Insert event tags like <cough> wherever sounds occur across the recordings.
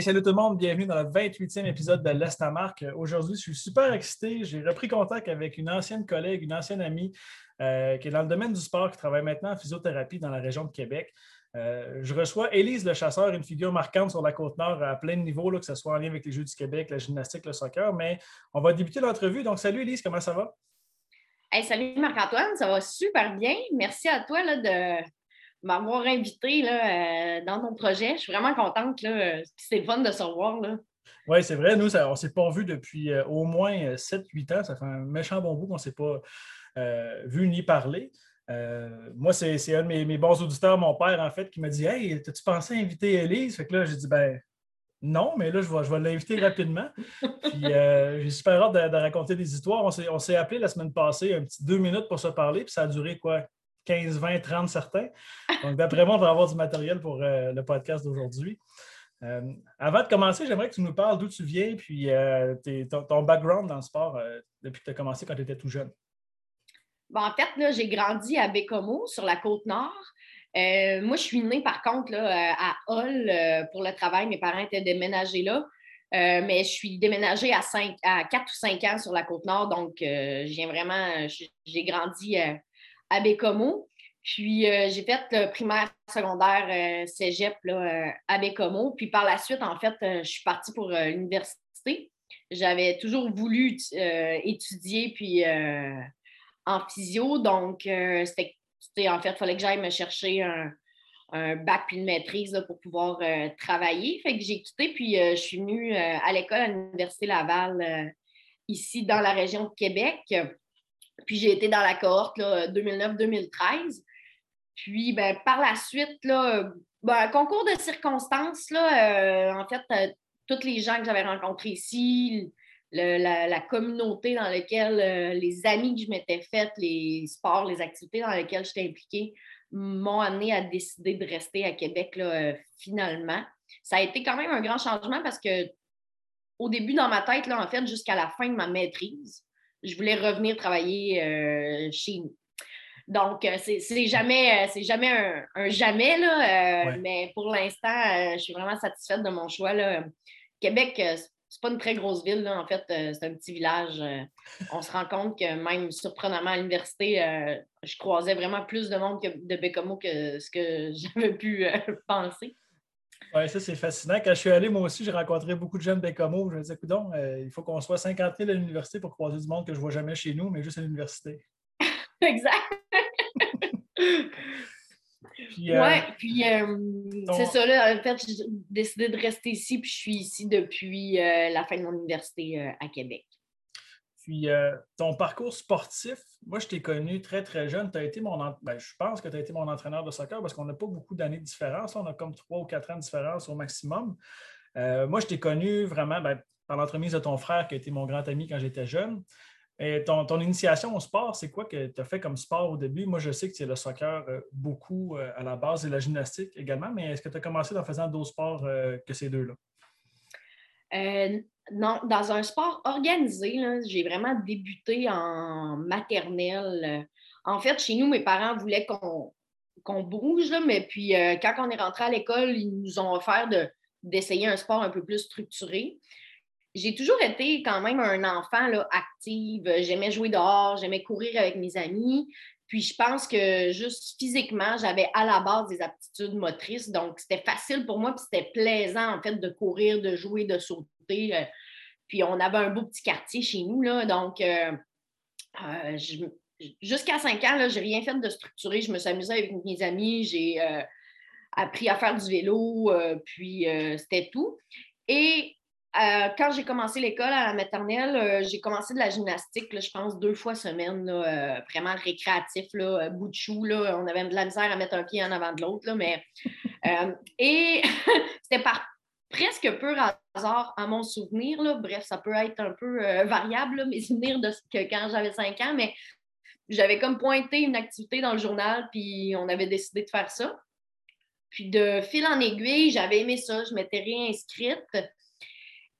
Salut tout le monde, bienvenue dans le 28e épisode de l'Est à. Aujourd'hui, je suis super excité. J'ai repris contact avec une ancienne collègue, une ancienne amie euh, qui est dans le domaine du sport, qui travaille maintenant en physiothérapie dans la région de Québec. Euh, je reçois Élise Le Chasseur, une figure marquante sur la Côte-Nord à plein de niveaux, que ce soit en lien avec les Jeux du Québec, la gymnastique, le soccer. Mais on va débuter l'entrevue. Donc, salut Élise, comment ça va? salut Marc-Antoine, ça va super bien. Merci à toi là, de, m'avoir invité là, euh, dans ton projet. Je suis vraiment contente. C'est fun de se revoir. Oui, c'est vrai. Nous, on ne s'est pas vu depuis euh, au moins 7-8 ans. Ça fait un méchant bon bout qu'on ne s'est pas euh, vu ni parlé. moi, c'est un de mes, bons auditeurs, mon père, en fait, qui m'a dit Hey, as-tu pensé inviter Elise? Fait que là, j'ai dit Ben non, mais là, je vais, je vais l'inviter rapidement. Puis j'ai super hâte de, de, raconter des histoires. On s'est appelé la semaine passée, un petit deux minutes pour se parler, puis ça a duré quoi? 15, 20, 30 certains. Donc, d'après moi, on va avoir du matériel pour euh, le podcast d'aujourd'hui. Euh, avant de commencer, j'aimerais que tu nous parles d'où tu viens, puis euh, ton, background dans le sport depuis que tu as commencé quand tu étais tout jeune. en fait, j'ai grandi à Bécomo, sur la côte nord. moi, je suis née, par contre, là, à Hull pour le travail. Mes parents étaient déménagés là. mais je suis déménagée à, 5, à 4 ou 5 ans sur la côte nord. Donc, j'ai vraiment, j'ai grandi à Bécomo. Puis euh, j'ai fait le primaire, secondaire, euh, cégep là, euh, à Bécomo. Puis par la suite, en fait, je suis partie pour l'université. J'avais toujours voulu étudier puis en physio. Donc, c'était en fait, il fallait que j'aille me chercher un, bac puis une maîtrise pour pouvoir travailler. Fait que j'ai quitté, puis je suis venue à l'école à l'Université Laval, ici dans la région de Québec. Puis j'ai été dans la cohorte 2009-2013. Puis ben, par la suite, là, ben, concours de circonstances, là, euh, en fait, euh, tous les gens que j'avais rencontrés ici, la, communauté dans laquelle, euh, les amis que je m'étais faite, les sports, les activités dans lesquelles j'étais impliquée, m'ont amené à décider de rester à Québec finalement. Ça a été quand même un grand changement parce que au début, dans ma tête, là, en fait, jusqu'à la fin de ma maîtrise, je voulais revenir travailler euh, chez nous. Donc, euh, c'est jamais, euh, jamais un, jamais, là, mais pour l'instant, je suis vraiment satisfaite de mon choix. Là. Québec, c'est pas une très grosse ville, là. en fait, c'est un petit village. on se rend compte que même surprenamment à l'université, je croisais vraiment plus de monde que, de Bécomo que ce que <laughs> j'avais pu penser. Oui, ça, c'est fascinant. Quand je suis allé, moi aussi, j'ai rencontré beaucoup de jeunes Bécomo. Je me disais, écoute, euh, il faut qu'on soit 50 000 à l'université pour croiser du monde que je ne vois jamais chez nous, mais juste à l'université. <laughs> exact. puis, euh, ouais, puis euh, c'est ça, là. En fait, j'ai décidé de rester ici, puis je suis ici depuis la fin de mon université à Québec. Puis euh, ton parcours sportif, moi je t'ai connu très très jeune. Tu été mon ben, je pense que tu as été mon entraîneur de soccer parce qu'on n'a pas beaucoup d'années de différence. On a comme trois ou quatre ans de différence au maximum. Euh, moi, je t'ai connu vraiment ben, par l'entremise de ton frère qui a été mon grand ami quand j'étais jeune. Et ton, initiation au sport, c'est quoi que tu as fait comme sport au début? Moi, je sais que c'est le soccer euh, beaucoup à la base et la gymnastique également, mais est-ce que tu as commencé en faisant d'autres sports que ces deux-là? Non, dans un sport organisé, j'ai vraiment débuté en maternelle. En fait, chez nous, mes parents voulaient qu'on bouge, mais puis euh, quand on est rentré à l'école, ils nous ont offert d'essayer un sport un peu plus structuré. J'ai toujours été quand même un enfant là, active. J'aimais jouer dehors, j'aimais courir avec mes amis. Puis je pense que juste physiquement, j'avais à la base des aptitudes motrices. Donc, c'était facile pour moi, puis c'était plaisant en fait de courir, de jouer, de sauter. Puis on avait un beau petit quartier chez nous, là, donc euh, euh, jusqu'à 5 ans, je n'ai rien fait de structuré. Je me suis amusée avec mes amis. J'ai euh, appris à faire du vélo, puis c'était tout. Et quand j'ai commencé l'école à la maternelle, j'ai commencé de la gymnastique, je pense, deux fois semaine, vraiment récréatif, bout de chou. On avait de la misère à mettre un pied en avant de l'autre. Mais, et <laughs> c'était par presque pur hasard à mon souvenir. Là. Bref, ça peut être un peu euh, variable, mes <laughs> souvenirs de que quand j'avais 5 ans, mais j'avais comme pointé une activité dans le journal, puis on avait décidé de faire ça. Puis de fil en aiguille, j'avais aimé ça, je m'étais réinscrite.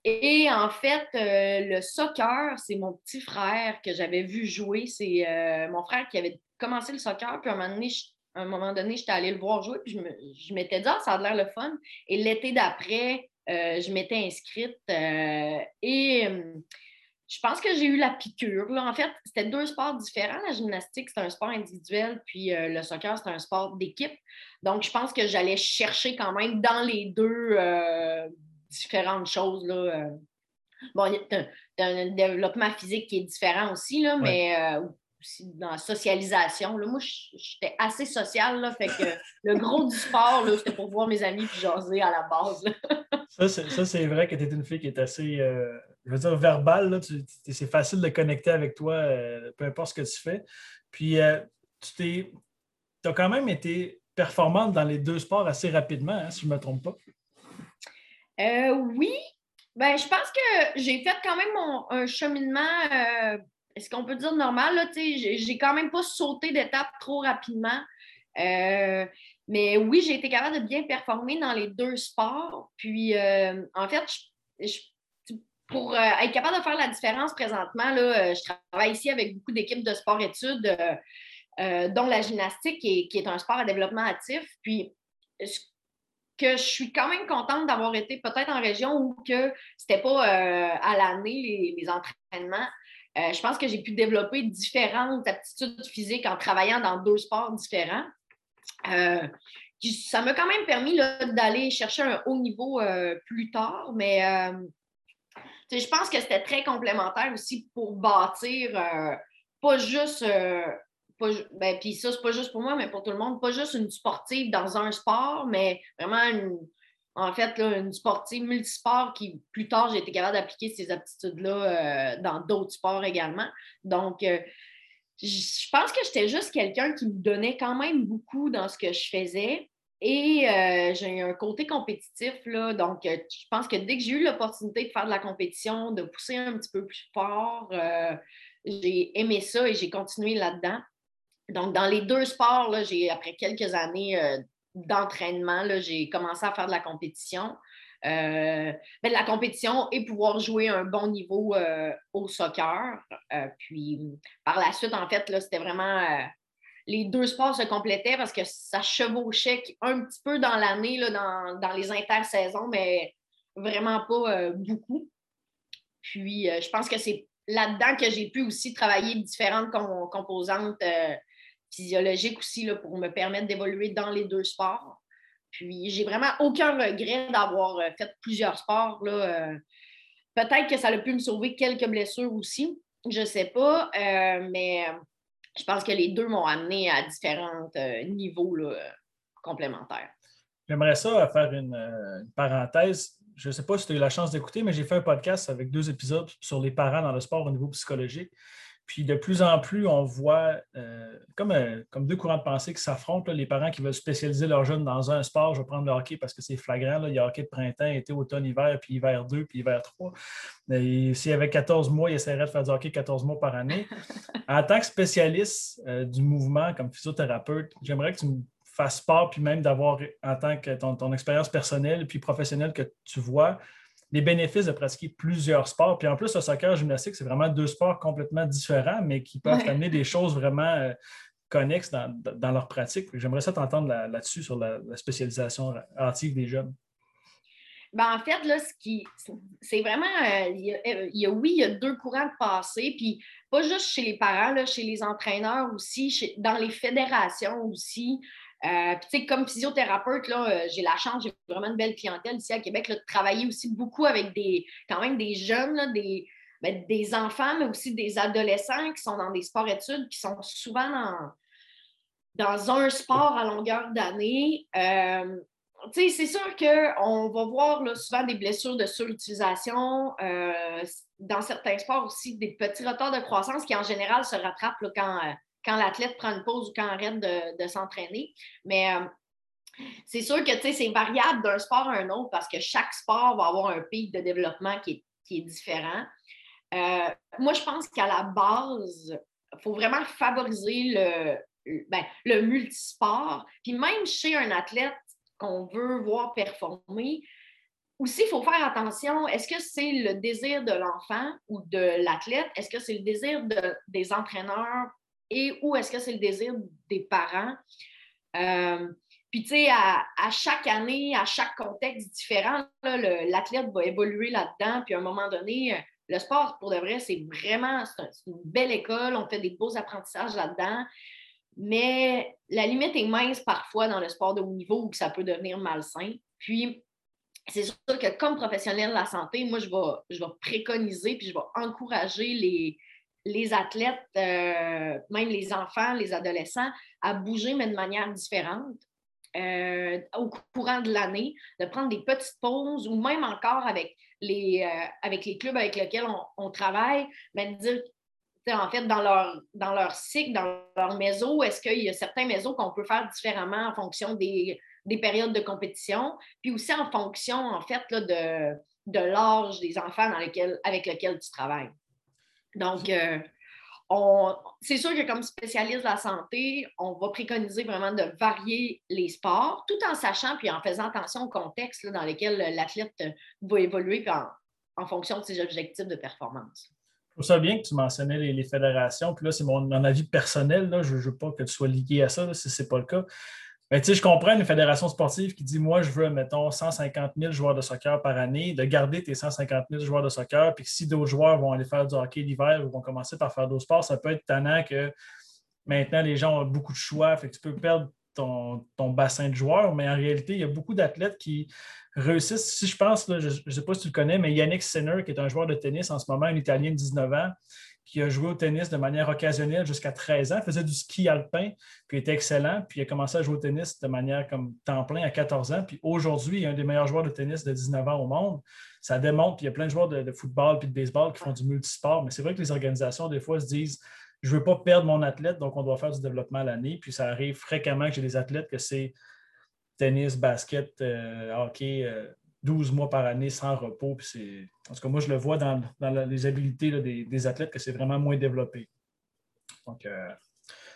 Et en fait, euh, le soccer, c'est mon petit frère que j'avais vu jouer. C'est euh, mon frère qui avait commencé le soccer, puis à un moment donné, à un moment donné, j'étais allée le voir jouer, puis je m'étais dit, ah, ça a l'air le fun. Et l'été d'après, euh, je m'étais inscrite euh, et hum, je pense que j'ai eu la piqûre. En fait, c'était deux sports différents. La gymnastique, c'est un sport individuel, puis euh, le soccer, c'est un sport d'équipe. Donc, je pense que j'allais chercher quand même dans les deux différentes choses. Là, Bon, il y a un, développement physique qui est différent aussi, là, mais aussi dans la socialisation. Là, moi, j'étais assez sociale, là, fait que <laughs> le gros du sport, c'était pour voir mes amis puis jaser à la base. ça, c'est vrai que tu es une fille qui est assez, euh, je veux dire, verbale. C'est facile de connecter avec toi, euh, peu importe ce que tu fais. Puis, euh, tu as quand même été performante dans les deux sports assez rapidement, hein, si je ne me trompe pas. oui, ben, je pense que j'ai fait quand même un cheminement est-ce qu'on peut dire normal? Là, j'ai quand même pas sauté d'étape trop rapidement. Euh, mais oui, j'ai été capable de bien performer dans les deux sports. Puis, euh, en fait, pour euh, être capable de faire la différence présentement, là, je travaille ici avec beaucoup d'équipes de sport-études, dont la gymnastique, qui est, un sport à développement actif. Puis, que je suis quand même contente d'avoir été peut-être en région où que c'était pas à l'année les, entraînements. Euh, je pense que j'ai pu développer différentes aptitudes physiques en travaillant dans deux sports différents. Euh, ça m'a quand même permis d'aller chercher un haut niveau euh, plus tard, mais je pense que c'était très complémentaire aussi pour bâtir pas juste. Ben, puis ça, c'est pas juste pour moi, mais pour tout le monde, pas juste une sportive dans un sport, mais vraiment une, en fait, une sportive multisport qui, plus tard, j'ai été capable d'appliquer ces aptitudes-là euh, dans d'autres sports également. Donc, euh, je pense que j'étais juste quelqu'un qui me donnait quand même beaucoup dans ce que je faisais. Et euh, j'ai un côté compétitif, là, donc je pense que dès que j'ai eu l'opportunité de faire de la compétition, de pousser un petit peu plus fort, j'ai aimé ça et j'ai continué là-dedans. Donc, dans les deux sports, j'ai, après quelques années d'entraînement, j'ai commencé à faire de la compétition. Euh, de la compétition et pouvoir jouer un bon niveau euh, au soccer. Euh, puis par la suite, en fait, c'était vraiment les deux sports se complétaient parce que ça chevauchait un petit peu dans l'année, dans, dans, les intersaisons, mais vraiment pas beaucoup. Puis je pense que c'est là-dedans que j'ai pu aussi travailler différentes composantes physiologique aussi pour me permettre d'évoluer dans les deux sports. Puis j'ai vraiment aucun regret d'avoir euh, fait plusieurs sports. Là. Euh. Peut-être que ça a pu me sauver quelques blessures aussi. Je ne sais pas, euh, mais je pense que les deux m'ont amené à différents niveaux complémentaires. J'aimerais ça faire une parenthèse. Je ne sais pas si tu as eu la chance d'écouter, mais j'ai fait un podcast avec deux épisodes sur les parents dans le sport au niveau psychologique. Puis de plus en plus, on voit euh, comme, euh, comme deux courants de pensée qui s'affrontent. Les parents qui veulent spécialiser leurs jeunes dans un sport, je vais prendre le hockey parce que c'est flagrant. Là. Il y a hockey de printemps, été, automne, hiver, puis hiver 2, puis hiver 3. S'il y avait 14 mois, il essaierait de faire du hockey 14 mois par année. <laughs> En tant que spécialiste euh, du mouvement, comme physiothérapeute, j'aimerais que tu me fasses part, puis même d'avoir en tant que ton, ton expérience personnelle puis professionnelle que tu vois, les bénéfices de pratiquer plusieurs sports. Puis en plus, le soccer et le gymnastique, c'est vraiment deux sports complètement différents, mais qui peuvent amener des choses vraiment euh, connexes dans, leur pratique. J'aimerais ça t'entendre là-dessus sur la, spécialisation active des jeunes. Ben, en fait, là, ce qui, c'est vraiment, euh, il, y a, oui, il y a deux courants de passé, puis pas juste chez les parents, là, chez les entraîneurs aussi, dans les fédérations aussi. Euh, comme physiothérapeute, euh, j'ai la chance, j'ai vraiment une belle clientèle ici à Québec, de travailler aussi beaucoup avec des, quand même des jeunes, des, ben, des enfants, mais aussi des adolescents qui sont dans des sports-études, qui sont souvent dans, dans un sport à longueur d'année. Euh, c'est sûr qu'on va voir souvent des blessures de surutilisation. Dans certains sports aussi, des petits retards de croissance qui, en général, se rattrapent quand, quand l'athlète prend une pause ou quand arrête de, s'entraîner. Mais c'est sûr que c'est variable d'un sport à un autre parce que chaque sport va avoir un pic de développement qui est, différent. moi, je pense qu'à la base, il faut vraiment favoriser le, ben, le multisport. Puis même chez un athlète qu'on veut voir performer, aussi, il faut faire attention. Est-ce que c'est le désir de l'enfant ou de l'athlète? Est-ce que c'est le désir des entraîneurs et ou est-ce que c'est le désir des parents? Euh, puis, tu sais, à, chaque année, à chaque contexte différent, l'athlète va évoluer là-dedans. Puis, à un moment donné, le sport, pour de vrai, c'est vraiment une belle école. On fait des beaux apprentissages là-dedans. Mais la limite est mince parfois dans le sport de haut niveau où ça peut devenir malsain. Puis, c'est sûr que comme professionnel de la santé, moi, je vais, je vais préconiser puis je vais encourager les, les athlètes, euh, même les enfants, les adolescents, à bouger, mais de manière différente. Euh, au courant de l'année, de prendre des petites pauses ou même encore avec les, euh, clubs avec lesquels on, travaille, mais de dire en fait, dans leur, dans leur cycle, dans leur méso, est-ce qu'il y a certains mésos qu'on peut faire différemment en fonction des, périodes de compétition, puis aussi en fonction, en fait, de, de l'âge des enfants avec lesquels tu travailles? Donc, euh, c'est sûr que comme spécialiste de la santé, on va préconiser vraiment de varier les sports, tout en sachant puis en faisant attention au contexte dans lequel l'athlète va évoluer en fonction de ses objectifs de performance trouve ça bien que tu mentionnais les, fédérations. Puis là, c'est mon, avis personnel. Là. Je ne veux pas que tu sois lié à ça si ce n'est pas le cas. Mais tu sais, je comprends une fédération sportive qui dit Moi, je veux, mettons, 150 000 joueurs de soccer par année, de garder tes 150 000 joueurs de soccer, puis que si d'autres joueurs vont aller faire du hockey l'hiver ou vont commencer par faire d'autres sports, ça peut être tannant que maintenant les gens ont beaucoup de choix, fait que tu peux perdre ton, ton bassin de joueurs, mais en réalité, il y a beaucoup d'athlètes qui réussissent. Si je pense, je ne sais pas si tu le connais, mais Yannick Sinner, qui est un joueur de tennis en ce moment, un Italien de 19 ans, qui a joué au tennis de manière occasionnelle jusqu'à 13 ans, faisait du ski alpin, puis était excellent, puis il a commencé à jouer au tennis de manière comme temps plein à 14 ans, puis aujourd'hui, il est un des meilleurs joueurs de tennis de 19 ans au monde. Ça démontre, puis il y a plein de joueurs de, football puis de baseball qui font du multisport, mais c'est vrai que les organisations, des fois, se disent je ne veux pas perdre mon athlète, donc on doit faire du développement à l'année. Puis ça arrive fréquemment que j'ai des athlètes que c'est tennis, basket, euh, hockey, 12 euh, mois par année sans repos. Puis c'est... En tout cas, moi, je le vois dans, les habiletés des, athlètes que c'est vraiment moins développé. Donc, euh,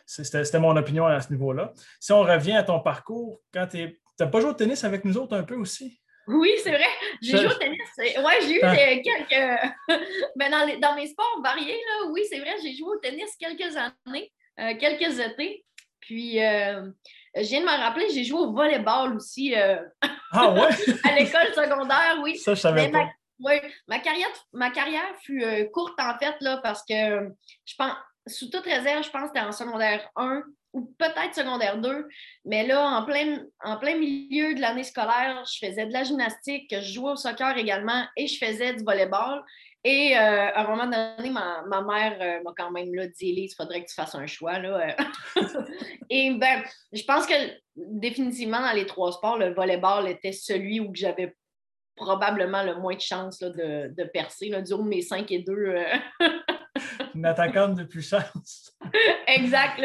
c'était, mon opinion à ce niveau-là. Si on revient à ton parcours, quand tu n'as pas joué au tennis avec nous autres un peu aussi? Oui, c'est vrai. J'ai joué au tennis. Oui, j'ai eu ah. quelques. <laughs> ben, dans, dans, mes sports variés, là, oui, c'est vrai, j'ai joué au tennis quelques années, quelques étés. Puis, je viens de me rappeler, j'ai joué au volleyball aussi euh, ah ouais? <laughs> à l'école secondaire, oui. Ça, je savais pas. Ma, ma, carrière, ma carrière fut euh, courte en fait, là, parce que je pense, sous toute réserve, je pense que c'était en secondaire 1 ou peut-être secondaire 2. Mais là, en plein, en plein milieu de l'année scolaire, je faisais de la gymnastique, je jouais au soccer également et je faisais du volleyball. Et euh, à un moment donné, ma, mère euh, m'a quand même là, dit Elise, il faudrait que tu fasses un choix. Là. <laughs> et ben, je pense que définitivement, dans les trois sports, le volleyball était celui où j'avais probablement le moins de chance de, de, percer. Là, du haut de mes 5 et 2. <laughs> Euh. Une attaquante de puissance. <laughs> exact.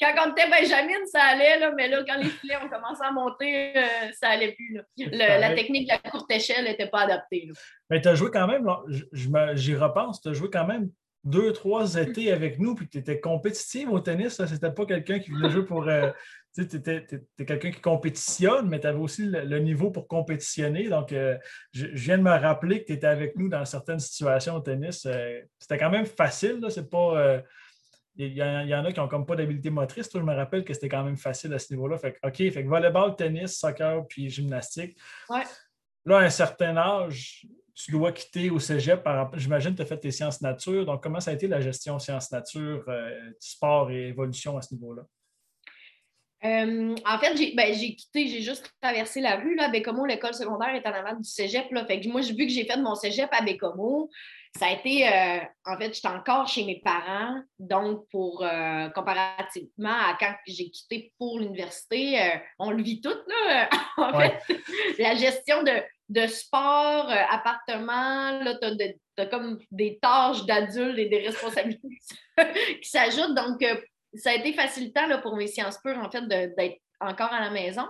Quand on était Benjamin, ça allait, là, mais là, quand les filets ont commencé à monter, ça allait plus. la technique de la courte échelle n'était pas adaptée. Mais tu as joué quand même, j'y repense, tu as joué quand même deux, trois étés avec nous, puis tu étais compétitive au tennis. C'était pas quelqu'un qui voulait jouer pour. Euh, tu étais, quelqu'un qui compétitionne, mais tu avais aussi le, niveau pour compétitionner. Donc, euh, je, viens de me rappeler que tu étais avec nous dans certaines situations au tennis. Euh, c'était quand même facile. C'est pas. il y, en a qui n'ont comme pas d'habileté motrice. je me rappelle que c'était quand même facile à ce niveau-là. Fait OK, fait que volleyball, tennis, soccer, puis gymnastique. Ouais. Là, à un certain âge, tu dois quitter au cégep. J'imagine que tu as fait tes sciences nature. Donc, comment ça a été la gestion sciences nature, euh, sport et évolution à ce niveau-là? Euh, en fait, ben, j'ai quitté, j'ai juste traversé la rue. Là, à Bécomo, l'école secondaire est en avant du cégep. Là. Fait que moi, vu que j'ai fait mon cégep à Bécomo, ça a été, euh, en fait, j'étais encore chez mes parents, donc pour euh, comparativement à quand j'ai quitté pour l'université, on le vit tout, là, <laughs> en fait. La gestion de, de sport, appartement, là, tu as, comme des tâches d'adultes et des responsabilités <laughs> qui s'ajoutent. Donc, ça a été facilitant là, pour mes sciences pures, en fait, d'être encore à la maison.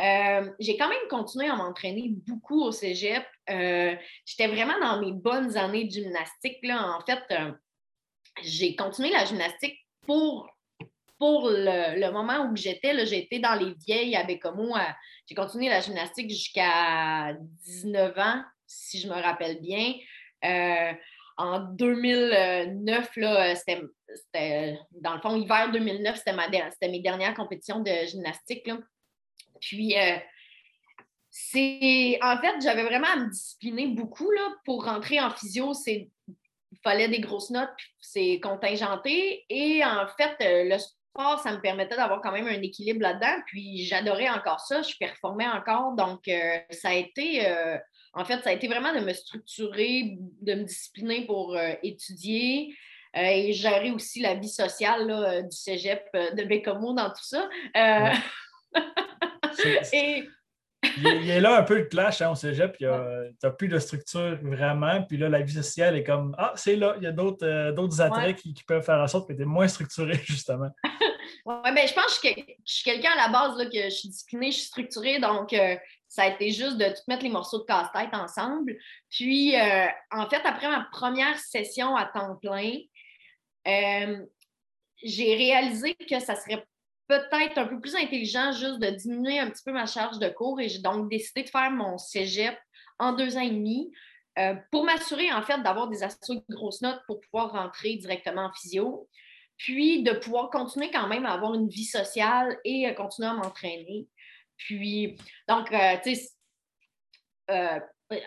Euh, j'ai quand même continué à m'entraîner beaucoup au cégep. Euh, j'étais vraiment dans mes bonnes années de gymnastique. Là. En fait, euh, j'ai continué la gymnastique pour, pour le, moment où j'étais. J'étais dans les vieilles à Bécomo. j'ai continué la gymnastique jusqu'à 19 ans, si je me rappelle bien. En 2009, c'était, dans le fond, hiver 2009, c'était, mes dernières compétitions de gymnastique. Là. Puis, euh, c'est. En fait, j'avais vraiment à me discipliner beaucoup là, pour rentrer en physio. Il fallait des grosses notes, c'est contingenté. Et en fait, euh, le sport, ça me permettait d'avoir quand même un équilibre là-dedans. Puis j'adorais encore ça, je performais encore. Donc, euh, ça a été, en fait, ça a été vraiment de me structurer, de me discipliner pour étudier. et gérer aussi la vie sociale du cégep de Bécomo dans tout ça. <laughs> Et... il, est là un peu le clash hein, au cégep. Tu n'as plus de structure vraiment. Puis là, la vie sociale est comme Ah, c'est là. Il y a d'autres euh, attraits qui, peuvent faire en sorte que tu es moins structuré, <laughs> justement. Oui, mais ben, je pense que je suis quelqu'un à la base là, que je suis disciplinée, je suis structurée. Donc, euh, ça a été juste de tout mettre les morceaux de casse-tête ensemble. Puis, euh, en fait, après ma première session à temps plein, j'ai réalisé que ça serait peut-être un peu plus intelligent juste de diminuer un petit peu ma charge de cours et j'ai donc décidé de faire mon cégep en deux ans et demi euh, pour m'assurer en fait d'avoir des assauts de grosses notes pour pouvoir rentrer directement en physio, puis de pouvoir continuer quand même à avoir une vie sociale et à continuer à m'entraîner. Puis, donc, euh, tu sais, euh,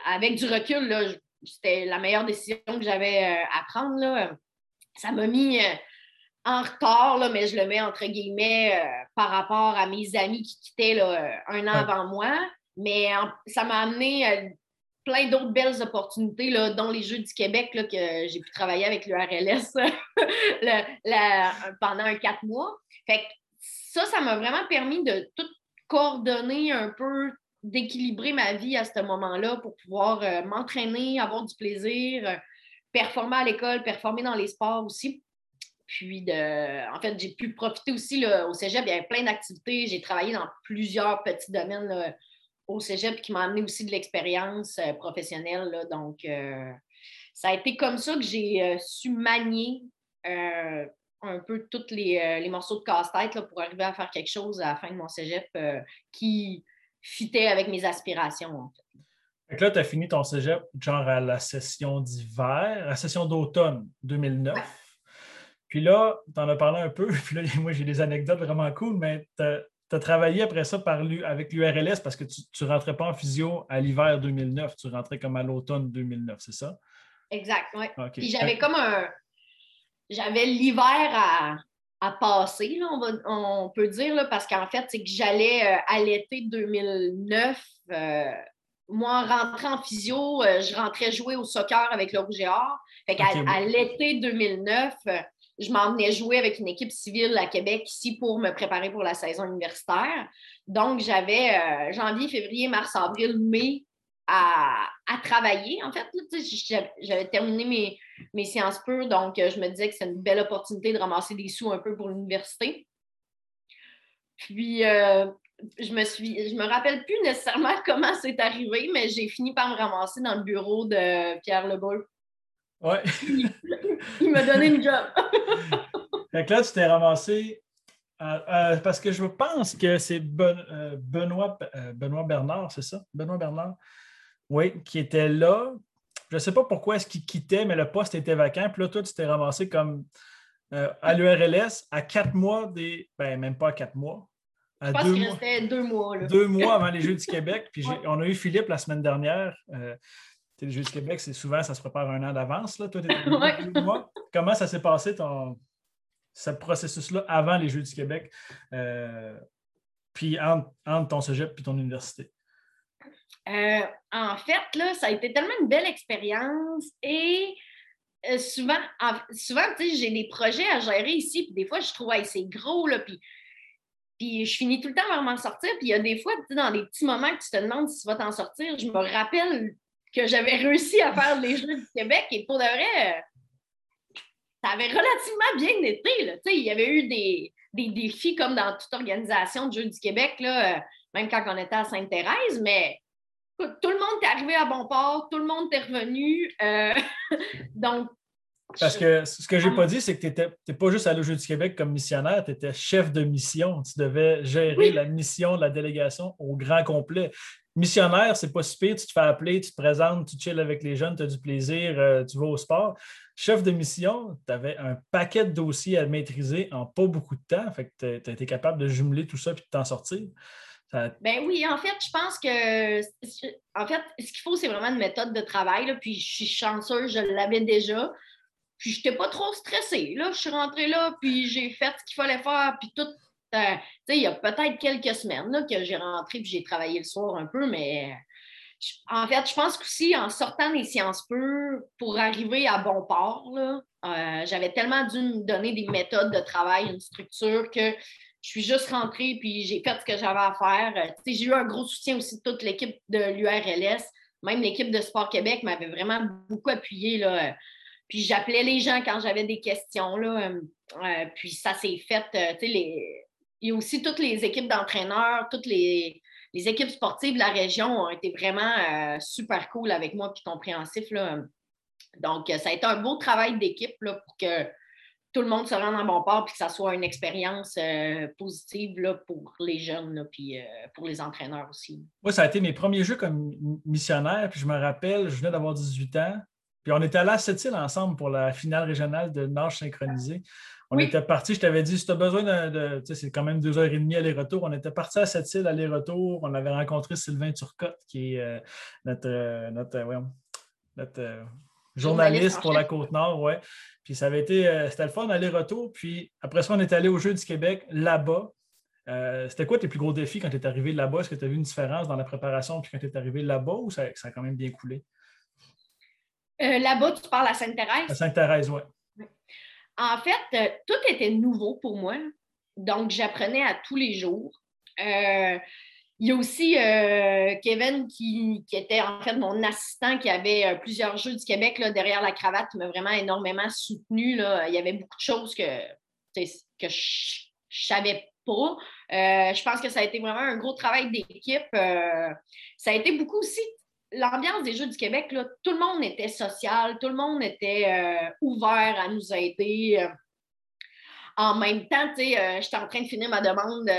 avec du recul, c'était la meilleure décision que j'avais à prendre. Là. Ça m'a mis en retard, là, mais je le mets entre guillemets euh, par rapport à mes amis qui quittaient là, euh, un an avant moi. Mais ça m'a amené euh, plein d'autres belles opportunités, là, dont les Jeux du Québec, là, que j'ai pu travailler avec l'URLS <laughs> pendant un quatre mois. Fait ça, ça m'a vraiment permis de tout coordonner un peu, d'équilibrer ma vie à ce moment-là pour pouvoir m'entraîner, avoir du plaisir, performer à l'école, performer dans les sports aussi. Puis, de, en fait, j'ai pu profiter aussi au cégep. Il y avait plein d'activités. J'ai travaillé dans plusieurs petits domaines au cégep qui m'ont amené aussi de l'expérience euh, professionnelle. donc, euh, ça a été comme ça que j'ai euh, su manier un peu tous les, morceaux de casse-tête pour arriver à faire quelque chose à la fin de mon cégep qui fitait avec mes aspirations. En fait. là, tu as fini ton cégep genre à la session d'hiver, à la session d'automne 2009. Puis là, tu en as parlé un peu, <laughs> puis là, moi, j'ai des anecdotes vraiment cool, mais tu as, travaillé après ça par avec l'URLS parce que tu ne rentrais pas en physio à l'hiver 2009, tu rentrais comme à l'automne 2009, c'est ça? Exact, oui. Puis j'avais comme un. J'avais l'hiver à, passer, là, on, peut dire, là, parce qu'en fait, c'est que j'allais euh, à l'été 2009. Euh, moi, en rentrant en physio, euh, je rentrais jouer au soccer avec le Rouge et Or. Fait qu'à à l'été 2009, je m'en venais jouer avec une équipe civile à Québec ici pour me préparer pour la saison universitaire. Donc, j'avais euh, janvier, février, mars, avril, mai à, travailler. En fait, j'avais terminé mes, mes séances pures, donc euh, je me disais que c'est une belle opportunité de ramasser des sous un peu pour l'université. Puis, euh, je me suis, je me rappelle plus nécessairement <laughs> comment c'est arrivé, mais j'ai fini par me ramasser dans le bureau de Pierre Lebeau. Ouais. <laughs> il m'a donné une job. <laughs> fait que là, tu t'es ramassé parce que je pense que c'est euh, Benoît, euh, Benoît Bernard, c'est ça? Benoît Bernard, oui, qui était là. Je ne sais pas pourquoi est-ce qu'il quittait, mais le poste était vacant. Puis là, toi, tu t'es ramassé comme euh, à l'URLS à quatre mois des. Ben, même pas à quatre mois. je pense qu'il restait deux mois. Deux mois avant les Jeux du <laughs> Québec. Puis on a eu Philippe la semaine dernière les Jeux du Québec, c'est souvent, ça se prépare un an d'avance. Toi, <laughs> Comment ça s'est passé, ton, ce processus-là, avant les Jeux du Québec, euh, puis entre, ton cégep et ton université? Euh, en fait, là, ça a été tellement une belle expérience et euh, souvent, j'ai des projets à gérer ici, puis des fois, je trouve que c'est gros, puis, je finis tout le temps par m'en sortir. Puis il y a des fois, dans des petits moments que tu te demandes si tu vas t'en sortir, je me rappelle que j'avais réussi à faire les Jeux du Québec et pour de vrai, ça avait relativement bien été. Il y avait eu des, défis comme dans toute organisation de Jeux du Québec, là, euh, même quand on était à Sainte-Thérèse, mais tout le monde est arrivé à bon port, tout le monde est revenu. Euh, <laughs> donc, parce que ce que je n'ai pas dit, c'est que tu n'étais pas juste à au Jeu du Québec comme missionnaire, tu étais chef de mission. Tu devais gérer la mission de la délégation au grand complet. Missionnaire, c'est pas super, tu te fais appeler, tu te présentes, tu chilles avec les jeunes, tu as du plaisir, euh, tu vas au sport. Chef de mission, tu avais un paquet de dossiers à maîtriser en pas beaucoup de temps. Fait que tu as été capable de jumeler tout ça et de t'en sortir. Ben oui, en fait, je pense que en fait, ce qu'il faut, c'est vraiment une méthode de travail. Puis je suis chanceuse, je l'avais déjà. Puis je n'étais pas trop stressée. Là, je suis rentrée là, puis j'ai fait ce qu'il fallait faire, puis tout. Euh, il y a peut-être quelques semaines là, que j'ai rentré puis j'ai travaillé le soir un peu, mais en fait, je pense qu'aussi en sortant des sciences pures, pour arriver à bon port, euh, j'avais tellement dû me donner des méthodes de travail, une structure que je suis juste rentrée puis j'ai fait ce que j'avais à faire. Euh, j'ai eu un gros soutien aussi de toute l'équipe de l'URLS. Même l'équipe de Sport Québec m'avait vraiment beaucoup appuyé. Là. Puis j'appelais les gens quand j'avais des questions. Là. Euh, puis ça s'est fait. Les... Il y a aussi toutes les équipes d'entraîneurs, toutes les, les équipes sportives de la région ont été vraiment euh, super cool avec moi puis compréhensifs. Donc, ça a été un beau travail d'équipe pour que tout le monde se rende en bon port puis que ça soit une expérience euh, positive là, pour les jeunes là, puis euh, pour les entraîneurs aussi. Oui, ça a été mes premiers jeux comme missionnaire. Puis je me rappelle, je venais d'avoir 18 ans. Puis on était allé à cette île ensemble pour la finale régionale de nage synchronisé. On était parti, je t'avais dit, si tu as besoin de. tu sais, c'est quand même deux heures et demie aller-retour. On était parti à cette île aller-retour. On avait rencontré Sylvain Turcotte, qui est euh, notre, notre, journaliste pour la Côte-Nord. Ouais. Puis ça avait été. c'était le fun aller-retour. Puis après ça, on est allé au Jeu du Québec là-bas. c'était quoi tes plus gros défis quand tu es arrivé là-bas? Est-ce que tu as vu une différence dans la préparation puis quand tu es arrivé là-bas ou ça, ça, a quand même bien coulé? là-bas, tu parles à Sainte-Thérèse? À Sainte-Thérèse, oui. En fait, euh, tout était nouveau pour moi. Donc, j'apprenais à tous les jours. Euh, il y a aussi euh, Kevin qui, était en fait mon assistant qui avait plusieurs Jeux du Québec là, derrière la cravate qui m'a vraiment énormément soutenu. Là. Il y avait beaucoup de choses que, que je ne savais pas. je pense que ça a été vraiment un gros travail d'équipe. ça a été beaucoup aussi l'ambiance des Jeux du Québec, là, tout le monde était social, tout le monde était euh, ouvert à nous aider. Euh. En même temps, euh, j'étais en train de finir ma demande,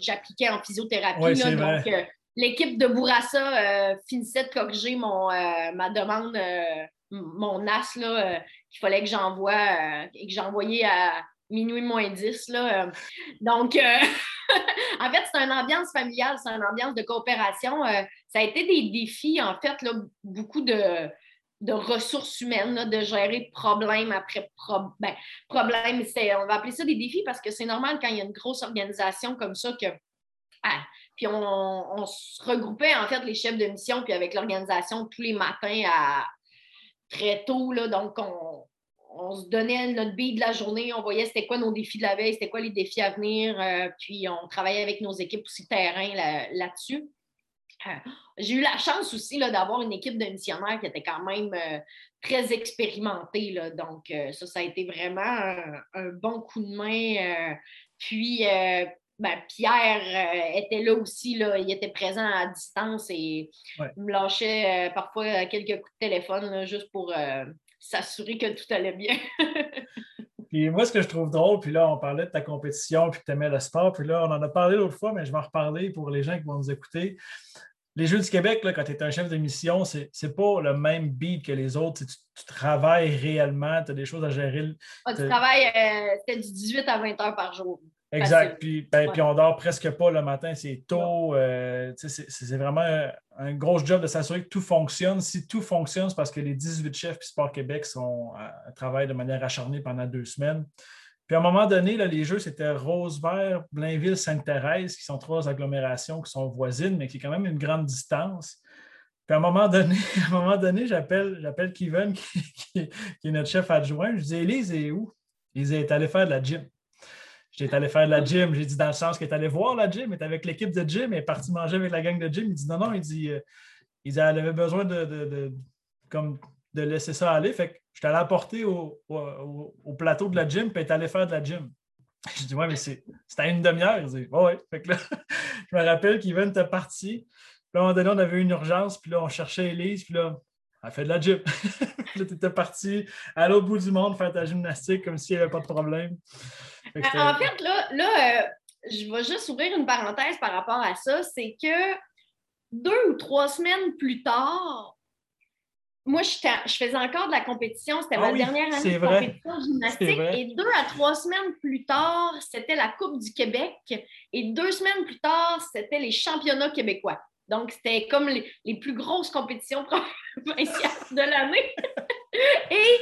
j'appliquais en physiothérapie. donc, l'équipe de Bourassa finissait de corriger mon, ma demande, mon as qu'il fallait que j'envoie et que envoyé à minuit moins 10. Là. Donc, <laughs> en fait, c'est une ambiance familiale, c'est une ambiance de coopération. Euh, ça a été des défis, en fait, là, beaucoup de, ressources humaines, de gérer problème après ben, problème. On va appeler ça des défis parce que c'est normal quand il y a une grosse organisation comme ça que. Ah, puis on, se regroupait, en fait, les chefs de mission, puis avec l'organisation tous les matins à très tôt. Là, donc, on, on se donnait notre bille de la journée, on voyait c'était quoi nos défis de la veille, c'était quoi les défis à venir, euh, puis on travaillait avec nos équipes aussi terrain là-dessus. J'ai eu la chance aussi d'avoir une équipe de missionnaires qui était quand même euh, très expérimentée. donc, ça, ça a été vraiment un, bon coup de main. puis, ben, Pierre était là aussi, là, il était présent à distance et me lâchait parfois quelques coups de téléphone juste pour s'assurer que tout allait bien. <laughs> puis moi, ce que je trouve drôle, puis là, on parlait de ta compétition, puis que tu aimais le sport, puis là, on en a parlé l'autre fois, mais je vais en reparler pour les gens qui vont nous écouter. Les Jeux du Québec, là, quand tu es un chef de mission, c'est n'est pas le même beat que les autres. Tu, travailles réellement, tu as des choses à gérer. Ah, tu travailles, euh, du 18 à 20 heures par jour. Exact. Puis, ben, puis, on dort presque pas le matin, c'est tôt. Euh, c'est vraiment un gros job de s'assurer que tout fonctionne. Si tout fonctionne, c'est parce que les 18 chefs puis Sport Québec sont à, travailler de manière acharnée pendant deux semaines. Puis à un moment donné, là, les jeux, c'était Rosevert, Blainville, Sainte-Thérèse, qui sont trois agglomérations qui sont voisines, mais qui est quand même une grande distance. Puis à un moment donné, <laughs> à un moment donné, j'appelle, j'appelle Kevin, <laughs> qui, est notre chef adjoint. Je dis Élise est où? Il est allé faire de la gym. J'étais allé faire de la gym. J'ai dit dans le sens qu'il est allé voir la gym, il est avec l'équipe de gym, il est parti manger avec la gang de gym. Il dit non, non, il dit, euh, il avait besoin de, comme de laisser ça aller. Fait que j'étais allé apporter au, au, plateau de la gym, puis il est allé faire de la gym. <laughs> Je dis, ouais, mais à une demi-heure. Il dit, ouais, ouais. Fait que là, <laughs> je me rappelle qu'Yvan était parti. Puis à un moment donné, on avait une urgence, puis là, on cherchait Elise, puis là, elle fait de la gym. <laughs> là, tu étais parti à l'autre bout du monde faire ta gymnastique comme s'il n'y avait pas de problème. Euh, en fait, là, là euh, je vais juste ouvrir une parenthèse par rapport à ça. C'est que deux ou trois semaines plus tard, moi, je, faisais encore de la compétition. C'était ma ah dernière année de compétition gymnastique. Et deux à trois semaines plus tard, c'était la Coupe du Québec. Et deux semaines plus tard, c'était les championnats québécois. Donc, c'était comme les, plus grosses compétitions <laughs> provinciales de l'année. <laughs> et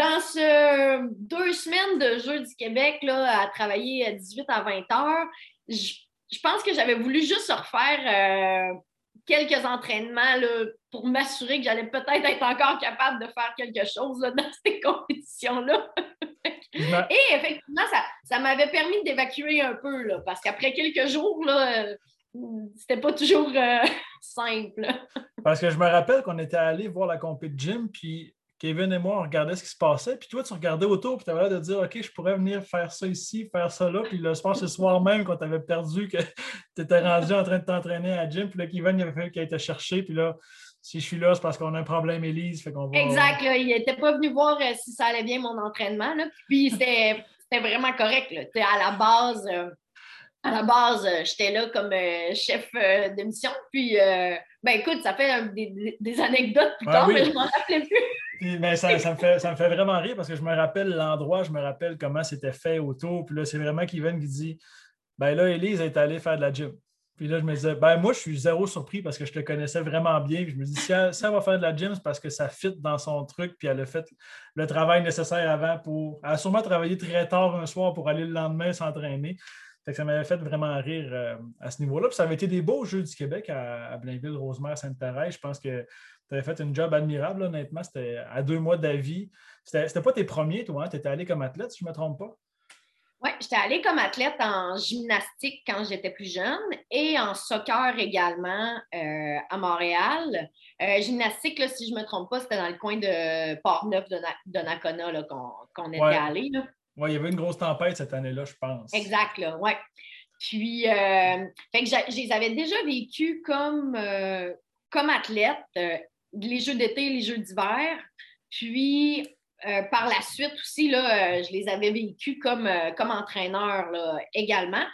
dans ce deux semaines de Jeux du Québec, là, à travailler à 18 à 20 heures, je, pense que j'avais voulu juste refaire euh, quelques entraînements là, pour m'assurer que j'allais peut-être être encore capable de faire quelque chose <laughs> dans ces compétitions-là. Et effectivement, ça, m'avait permis d'évacuer un peu, là, parce qu'après quelques jours, là, c'était pas toujours euh, <laughs> simple. Parce que je me rappelle qu'on était allé voir la compétition de gym, puis Kevin et moi, on regardait ce qui se passait. Puis toi, tu regardais autour, puis tu avais l'air de dire OK, je pourrais venir faire ça ici, faire ça là. Puis là, je pense que ce soir même, quand tu avais perdu, que <laughs> tu étais rendu en train de t'entraîner à la gym. Puis là, Kevin, il avait fallu qu'il ait été chercher. Puis là, si je suis là, c'est parce qu'on a un problème, Élise. Fait qu'on Exact. il n'était pas venu voir euh, si ça allait bien mon entraînement. Là. Puis c'était vraiment correct. Là. À la base, euh, à la base, euh, j'étais là comme chef de mission. Puis, ben écoute, ça fait des, anecdotes plus tard, mais je m'en rappelais plus mais ça, me fait, ça me fait vraiment rire parce que je me rappelle l'endroit, je me rappelle comment c'était fait autour. Puis là, c'est vraiment Kevin qui dit Ben là, Elise est allée faire de la gym. Puis là, je me disais, ben moi, je suis zéro surpris parce que je te connaissais vraiment bien. je me dis, si elle, va faire de la gym, c'est parce que ça fit dans son truc, puis elle a fait le travail nécessaire avant pour. Elle a sûrement travaillé très tard un soir pour aller le lendemain s'entraîner. ça m'avait fait vraiment rire euh, à ce niveau-là. Puis ça avait été des beaux Jeux du Québec à, à Blainville, Rosemère, Sainte-Thérèse. Je pense que tu avais fait un job admirable, honnêtement. C'était à deux mois d'avis. C'était pas tes premiers, toi, hein? tu étais allé comme athlète, si je ne me trompe pas. Oui, j'étais allée comme athlète en gymnastique quand j'étais plus jeune et en soccer également euh, à Montréal. Euh, gymnastique, là, si je ne me trompe pas, c'était dans le coin de Port-Neuf de, Nakona qu'on était allé. Oui, il y avait une grosse tempête cette année-là, je pense. Exact, là, oui. Puis, euh, je les avais déjà vécus comme, comme athlète les jeux d'été, les jeux d'hiver. Puis, euh, par la suite aussi, là, euh, je les avais vécus comme, euh, comme entraîneur là, également.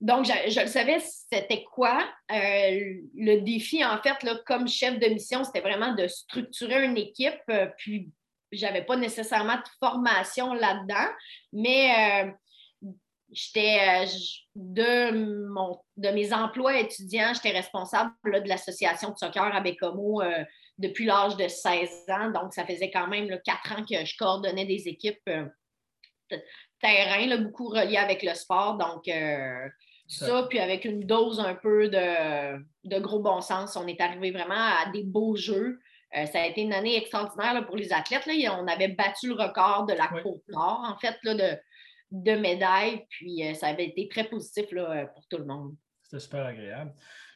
Donc, je, le savais c'était quoi. le défi, en fait, là, comme chef de mission, c'était vraiment de structurer une équipe. puis, j'avais pas nécessairement de formation là-dedans, mais j'étais de, de mes emplois étudiants, j'étais responsable de l'association de soccer à Bécomo depuis l'âge de 16 ans. Donc, ça faisait quand même quatre ans que je coordonnais des équipes euh, terrain, beaucoup reliées avec le sport. Donc, euh, ça, puis avec une dose un peu de, gros bon sens, on est arrivé vraiment à des beaux jeux. Euh, ça a été une année extraordinaire pour les athlètes. Là. On avait battu le record de la Côte-Nord, en fait, là, de, de médailles. Puis ça avait été très positif là, pour tout le monde. C'était super agréable.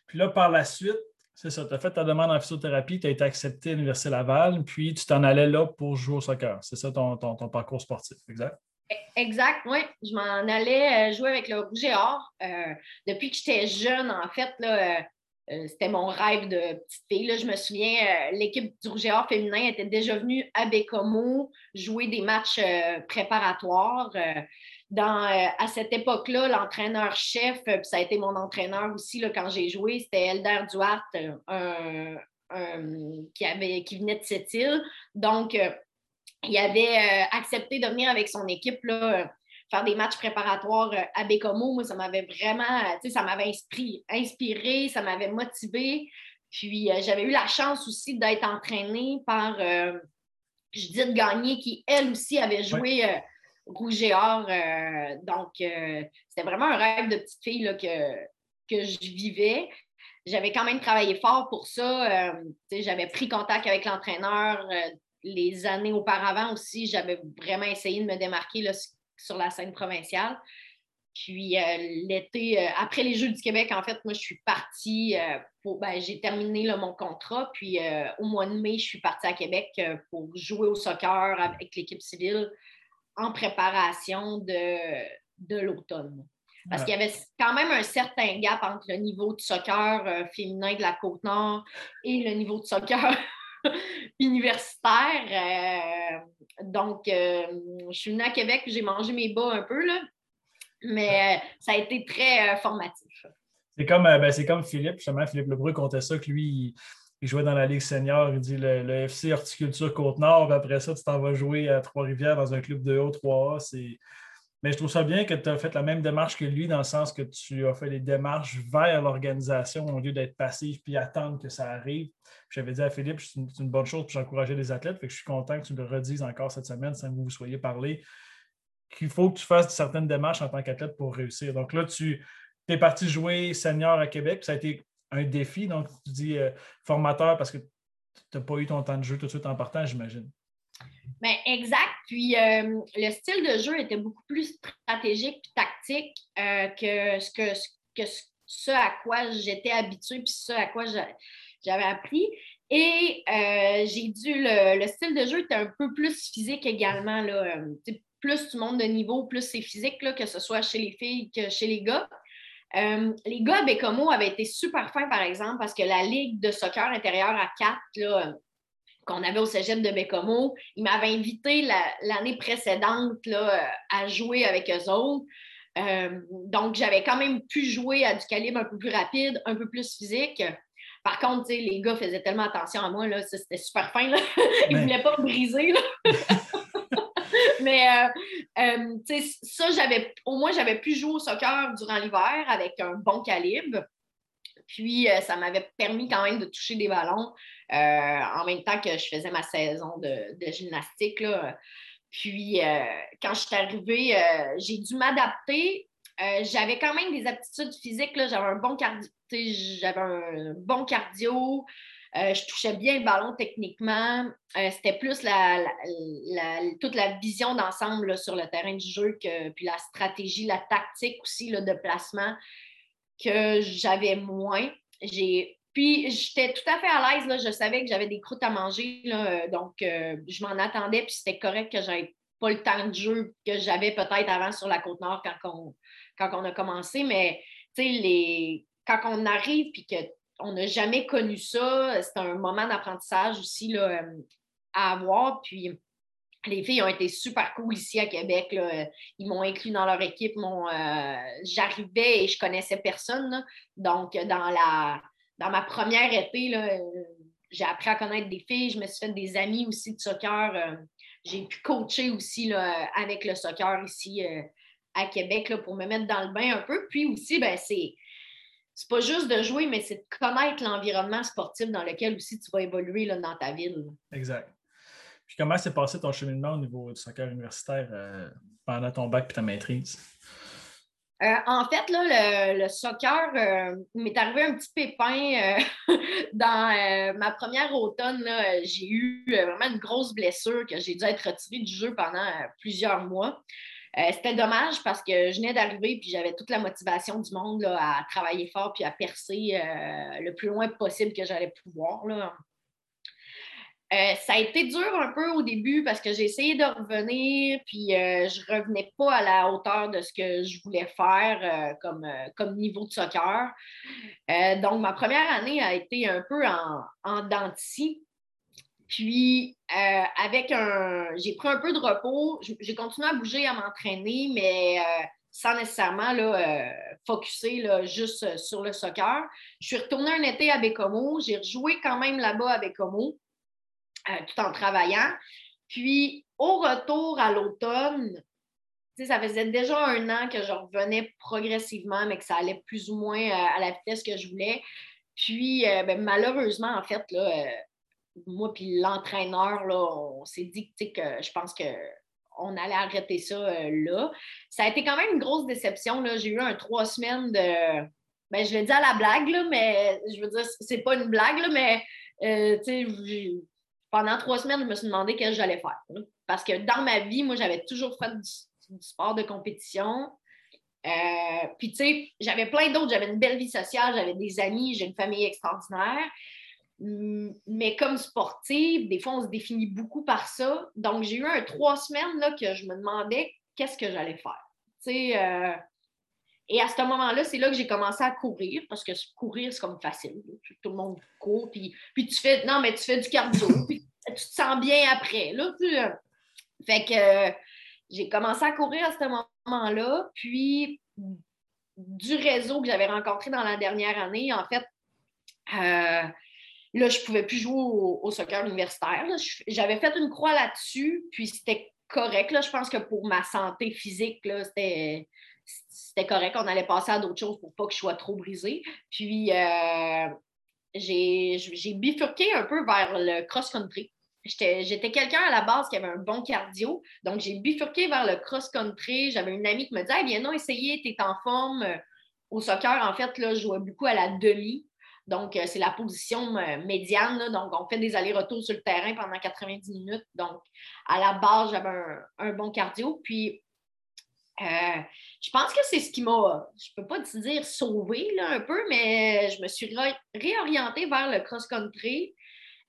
Puis là, par la suite, c'est ça. Tu as fait ta demande en physiothérapie, tu as été accepté à l'Université Laval, puis tu t'en allais là pour jouer au soccer. C'est ça ton, ton, parcours sportif, exact? Exact, oui. Je m'en allais euh, jouer avec le Rouge et Or. Euh, depuis que j'étais jeune, en fait, là, euh, c'était mon rêve de petite fille. Là. Je me souviens, l'équipe du Rouge et Or féminin était déjà venue à Bécomo jouer des matchs préparatoires. Dans, euh, à cette époque-là, l'entraîneur-chef, euh, puis ça a été mon entraîneur aussi là, quand j'ai joué, c'était Elder Duarte, qui, avait, qui venait de cette île. Donc, euh, il avait accepté de venir avec son équipe là, faire des matchs préparatoires à Bécomo. Moi, ça m'avait vraiment, tu sais, ça m'avait inspiré, inspiré, ça m'avait motivé. Puis, j'avais eu la chance aussi d'être entraînée par Judith Gagné, qui, elle aussi, avait joué rouge et or. Euh, donc, euh, c'était vraiment un rêve de petite fille que, je vivais. j'avais quand même travaillé fort pour ça. j'avais pris contact avec l'entraîneur les années auparavant aussi. J'avais vraiment essayé de me démarquer sur la scène provinciale. Puis euh, l'été, euh, après les Jeux du Québec, en fait, moi, je suis partie euh, pour. Ben, j'ai terminé mon contrat. Puis au mois de mai, je suis partie à Québec pour jouer au soccer avec l'équipe civile en préparation de, de l'automne. Parce qu'il y avait quand même un certain gap entre le niveau de soccer féminin de la Côte-Nord et le niveau de soccer <laughs> universitaire. donc, je suis venue à Québec, j'ai mangé mes bas un peu, là mais euh, ça a été très euh, formatif. C'est comme, euh, ben, comme Philippe, justement, Philippe Lebreu comptait ça, que lui, il, jouait dans la Ligue senior. Il dit le, FC Horticulture Côte-Nord. Après ça, tu t'en vas jouer à Trois-Rivières dans un club de haut 3A. Mais je trouve ça bien que tu as fait la même démarche que lui, dans le sens que tu as fait les démarches vers l'organisation au lieu d'être passif puis attendre que ça arrive. J'avais dit à Philippe, c'est une, bonne chose, puis j'encourageais les athlètes. Fait que je suis content que tu le redises encore cette semaine sans que vous vous soyez parlé qu'il faut que tu fasses certaines démarches en tant qu'athlète pour réussir. Donc là, tu es parti jouer senior à Québec, ça a été un défi. Donc, tu dis euh, formateur parce que tu n'as pas eu ton temps de jeu tout de suite en partant, j'imagine. Bien, exact. Puis euh, le style de jeu était beaucoup plus stratégique et tactique euh, que, ce que, que ce à quoi j'étais habituée puis ce à quoi j'avais appris. Et j'ai dû, le, le, style de jeu était un peu plus physique également. Là, plus tu montes de niveau, plus c'est physique, là, que ce soit chez les filles que chez les gars. Euh, les gars à Bécomo avaient été super fins, par exemple, parce que la Ligue de soccer intérieur à 4, qu'on avait au cégep de Bécomo, ils m'avaient invité l'année précédente là, à jouer avec eux autres. Euh, donc, j'avais quand même pu jouer à du calibre un peu plus rapide, un peu plus physique. Par contre, les gars faisaient tellement attention à moi, c'était super fin. <laughs> Ils ne voulaient pas me briser. <laughs> <laughs> Mais euh, euh, ça, j'avais au moins j'avais pu jouer au soccer durant l'hiver avec un bon calibre. Puis euh, ça m'avait permis quand même de toucher des ballons en même temps que je faisais ma saison de, gymnastique. Puis quand je suis arrivée, j'ai dû m'adapter. j'avais quand même des aptitudes physiques. J'avais un bon cardio. J'avais un bon cardio. Euh, je touchais bien le ballon techniquement. Euh, c'était plus la, toute la vision d'ensemble sur le terrain du jeu, que, puis la stratégie, la tactique aussi de placement que j'avais moins. puis j'étais tout à fait à l'aise. Je savais que j'avais des croûtes à manger. Euh, donc, je m'en attendais. Puis c'était correct que j'avais pas le temps de jeu que j'avais peut-être avant sur la Côte-Nord quand on, quand a commencé. Mais les, quand on arrive puis que on n'a jamais connu ça. C'est un moment d'apprentissage aussi là, euh, à avoir. Puis les filles ont été super cool ici à Québec. Ils m'ont inclus dans leur équipe. Euh, j'arrivais et je connaissais personne. Donc, dans, la, dans ma première été, j'ai appris à connaître des filles. Je me suis fait des amis aussi de soccer. Euh, j'ai pu coacher aussi avec le soccer ici à Québec pour me mettre dans le bain un peu. Puis aussi, ben, c'est c'est pas juste de jouer, mais c'est de connaître l'environnement sportif dans lequel aussi tu vas évoluer là, dans ta ville. Exact. Puis comment s'est passé ton cheminement au niveau du soccer universitaire euh, pendant ton bac et ta maîtrise? Euh, en fait, là, le, soccer euh, m'est arrivé un petit pépin <laughs> dans ma première automne. J'ai eu vraiment une grosse blessure que j'ai dû être retirée du jeu pendant plusieurs mois. Euh, c'était dommage parce que je venais d'arriver puis j'avais toute la motivation du monde à travailler fort puis à percer euh, le plus loin possible que j'allais pouvoir. Euh, ça a été dur un peu au début parce que j'ai essayé de revenir, puis je ne revenais pas à la hauteur de ce que je voulais faire comme, comme niveau de soccer. donc, ma première année a été un peu en, en. Puis, euh, avec un. J'ai pris un peu de repos. J'ai continué à bouger, à m'entraîner, mais euh, sans nécessairement là, euh, juste sur le soccer. Je suis retournée un été à Bécomo. J'ai rejoué quand même là-bas à Bécomo, tout en travaillant. Puis, au retour à l'automne, ça faisait déjà un an que je revenais progressivement, mais que ça allait plus ou moins à la vitesse que je voulais. Puis, ben, malheureusement, en fait, là, moi puis l'entraîneur, on s'est dit que je pense qu'on allait arrêter ça euh, là. Ça a été quand même une grosse déception. J'ai eu un trois semaines de, ben, je le dis à la blague, là, mais je veux dire, c'est pas une blague, là, mais euh, pendant trois semaines, je me suis demandé qu'est-ce que j'allais faire. Parce que dans ma vie, moi, j'avais toujours fait du, sport de compétition. Euh, puis, tu sais, j'avais plein d'autres. J'avais une belle vie sociale, j'avais des amis, j'ai une famille extraordinaire. Mais comme sportive, des fois, on se définit beaucoup par ça. Donc, j'ai eu un trois semaines là, que je me demandais qu'est-ce que j'allais faire. Tu euh, et à ce moment-là, c'est là que j'ai commencé à courir, parce que courir, c'est comme facile. Tout le monde court, puis, puis tu fais, non, mais tu fais du cardio, <laughs> puis tu te sens bien après. Là, euh. fait que euh, j'ai commencé à courir à ce moment-là, puis du réseau que j'avais rencontré dans la dernière année, en fait, euh, là, je ne pouvais plus jouer au, soccer universitaire. J'avais fait une croix là-dessus, puis c'était correct. Là. Je pense que pour ma santé physique, c'était correct. On allait passer à d'autres choses pour pas que je sois trop brisée. Puis, euh, j'ai bifurqué un peu vers le cross-country. J'étais quelqu'un à la base qui avait un bon cardio. Donc, j'ai bifurqué vers le cross-country. J'avais une amie qui me disait Viens non, essayer, tu es en forme. Au soccer, en fait, là, je jouais beaucoup à la demi. Donc, euh, c'est la position euh, médiane. Donc, on fait des allers-retours sur le terrain pendant 90 minutes. Donc, à la base, j'avais un, bon cardio. Puis, euh, je pense que c'est ce qui m'a, je peux pas te dire sauvé là, un peu, mais je me suis réorientée vers le cross-country.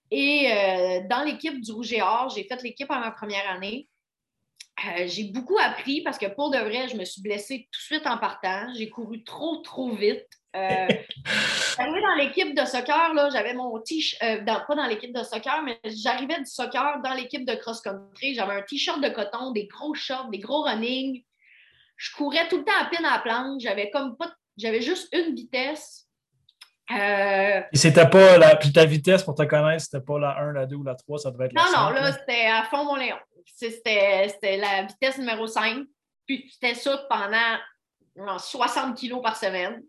Et dans l'équipe du Rouge et Or, j'ai fait l'équipe en ma première année. J'ai beaucoup appris parce que pour de vrai, je me suis blessée tout de suite en partant. J'ai couru trop, trop vite. Euh, dans l'équipe de soccer, j'avais mon t-shirt, pas dans l'équipe de soccer, mais j'arrivais du soccer dans l'équipe de cross-country. J'avais un t-shirt de coton, des gros shorts, des gros running je courais tout le temps à peine à la planche. J'avais comme pas. J'avais juste une vitesse. Euh... Et c'était pas la. Puis ta vitesse, pour te connaître, c'était pas la 1, la 2 ou la 3, ça devait être la Non, non, là, c'était à fond mon Léon. C'était la vitesse numéro 5. Puis c'était ça pendant 60 kilos par semaine.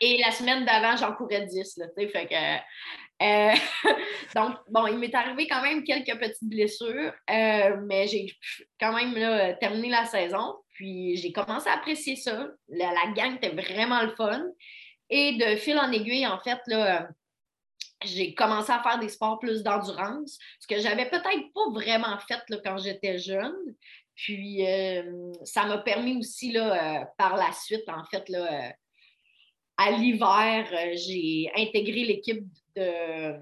Et la semaine d'avant, j'en courais 10. Là, euh, <laughs> donc, bon, il m'est arrivé quand même quelques petites blessures, euh, mais j'ai quand même terminé la saison. Puis j'ai commencé à apprécier ça. La, gang était vraiment le fun. Et de fil en aiguille, en fait, là, j'ai commencé à faire des sports plus d'endurance, ce que j'avais peut-être pas vraiment fait quand j'étais jeune. Puis euh, ça m'a permis aussi là, par la suite, en fait, là, à l'hiver, j'ai intégré l'équipe de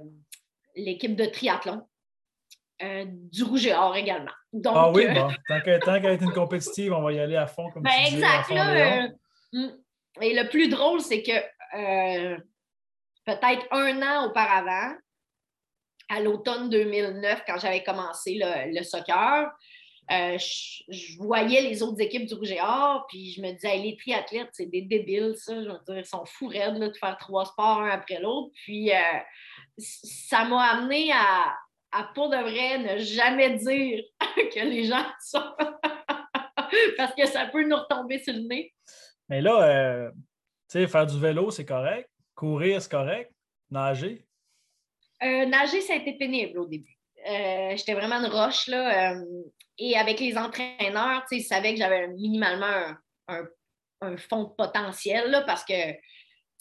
l'équipe de triathlon. du rouge et or également ah oui, euh, bon, tant qu'elle est une compétitive, on va y aller à fond. Comme ben, exact. Euh, mm. et le plus drôle, c'est que euh, peut-être un an auparavant, à l'automne 2009, quand j'avais commencé le, soccer, je, voyais les autres équipes du Rouge et Or, puis je me disais, les triathlètes, c'est des débiles, ça. Je veux dire, ils sont fous raides de faire trois sports un après l'autre. Puis ça m'a amené à, à pour de vrai ne jamais dire <laughs> que les gens <laughs> sont. <laughs> Parce que ça peut nous retomber sur le nez. Mais là, euh, tu sais, faire du vélo, c'est correct. Courir, c'est correct. Nager? Euh, nager, ça a été pénible au début. Euh, j'étais vraiment une roche, là. Et avec les entraîneurs, ils savaient que j'avais minimalement un, fond de potentiel, là, parce que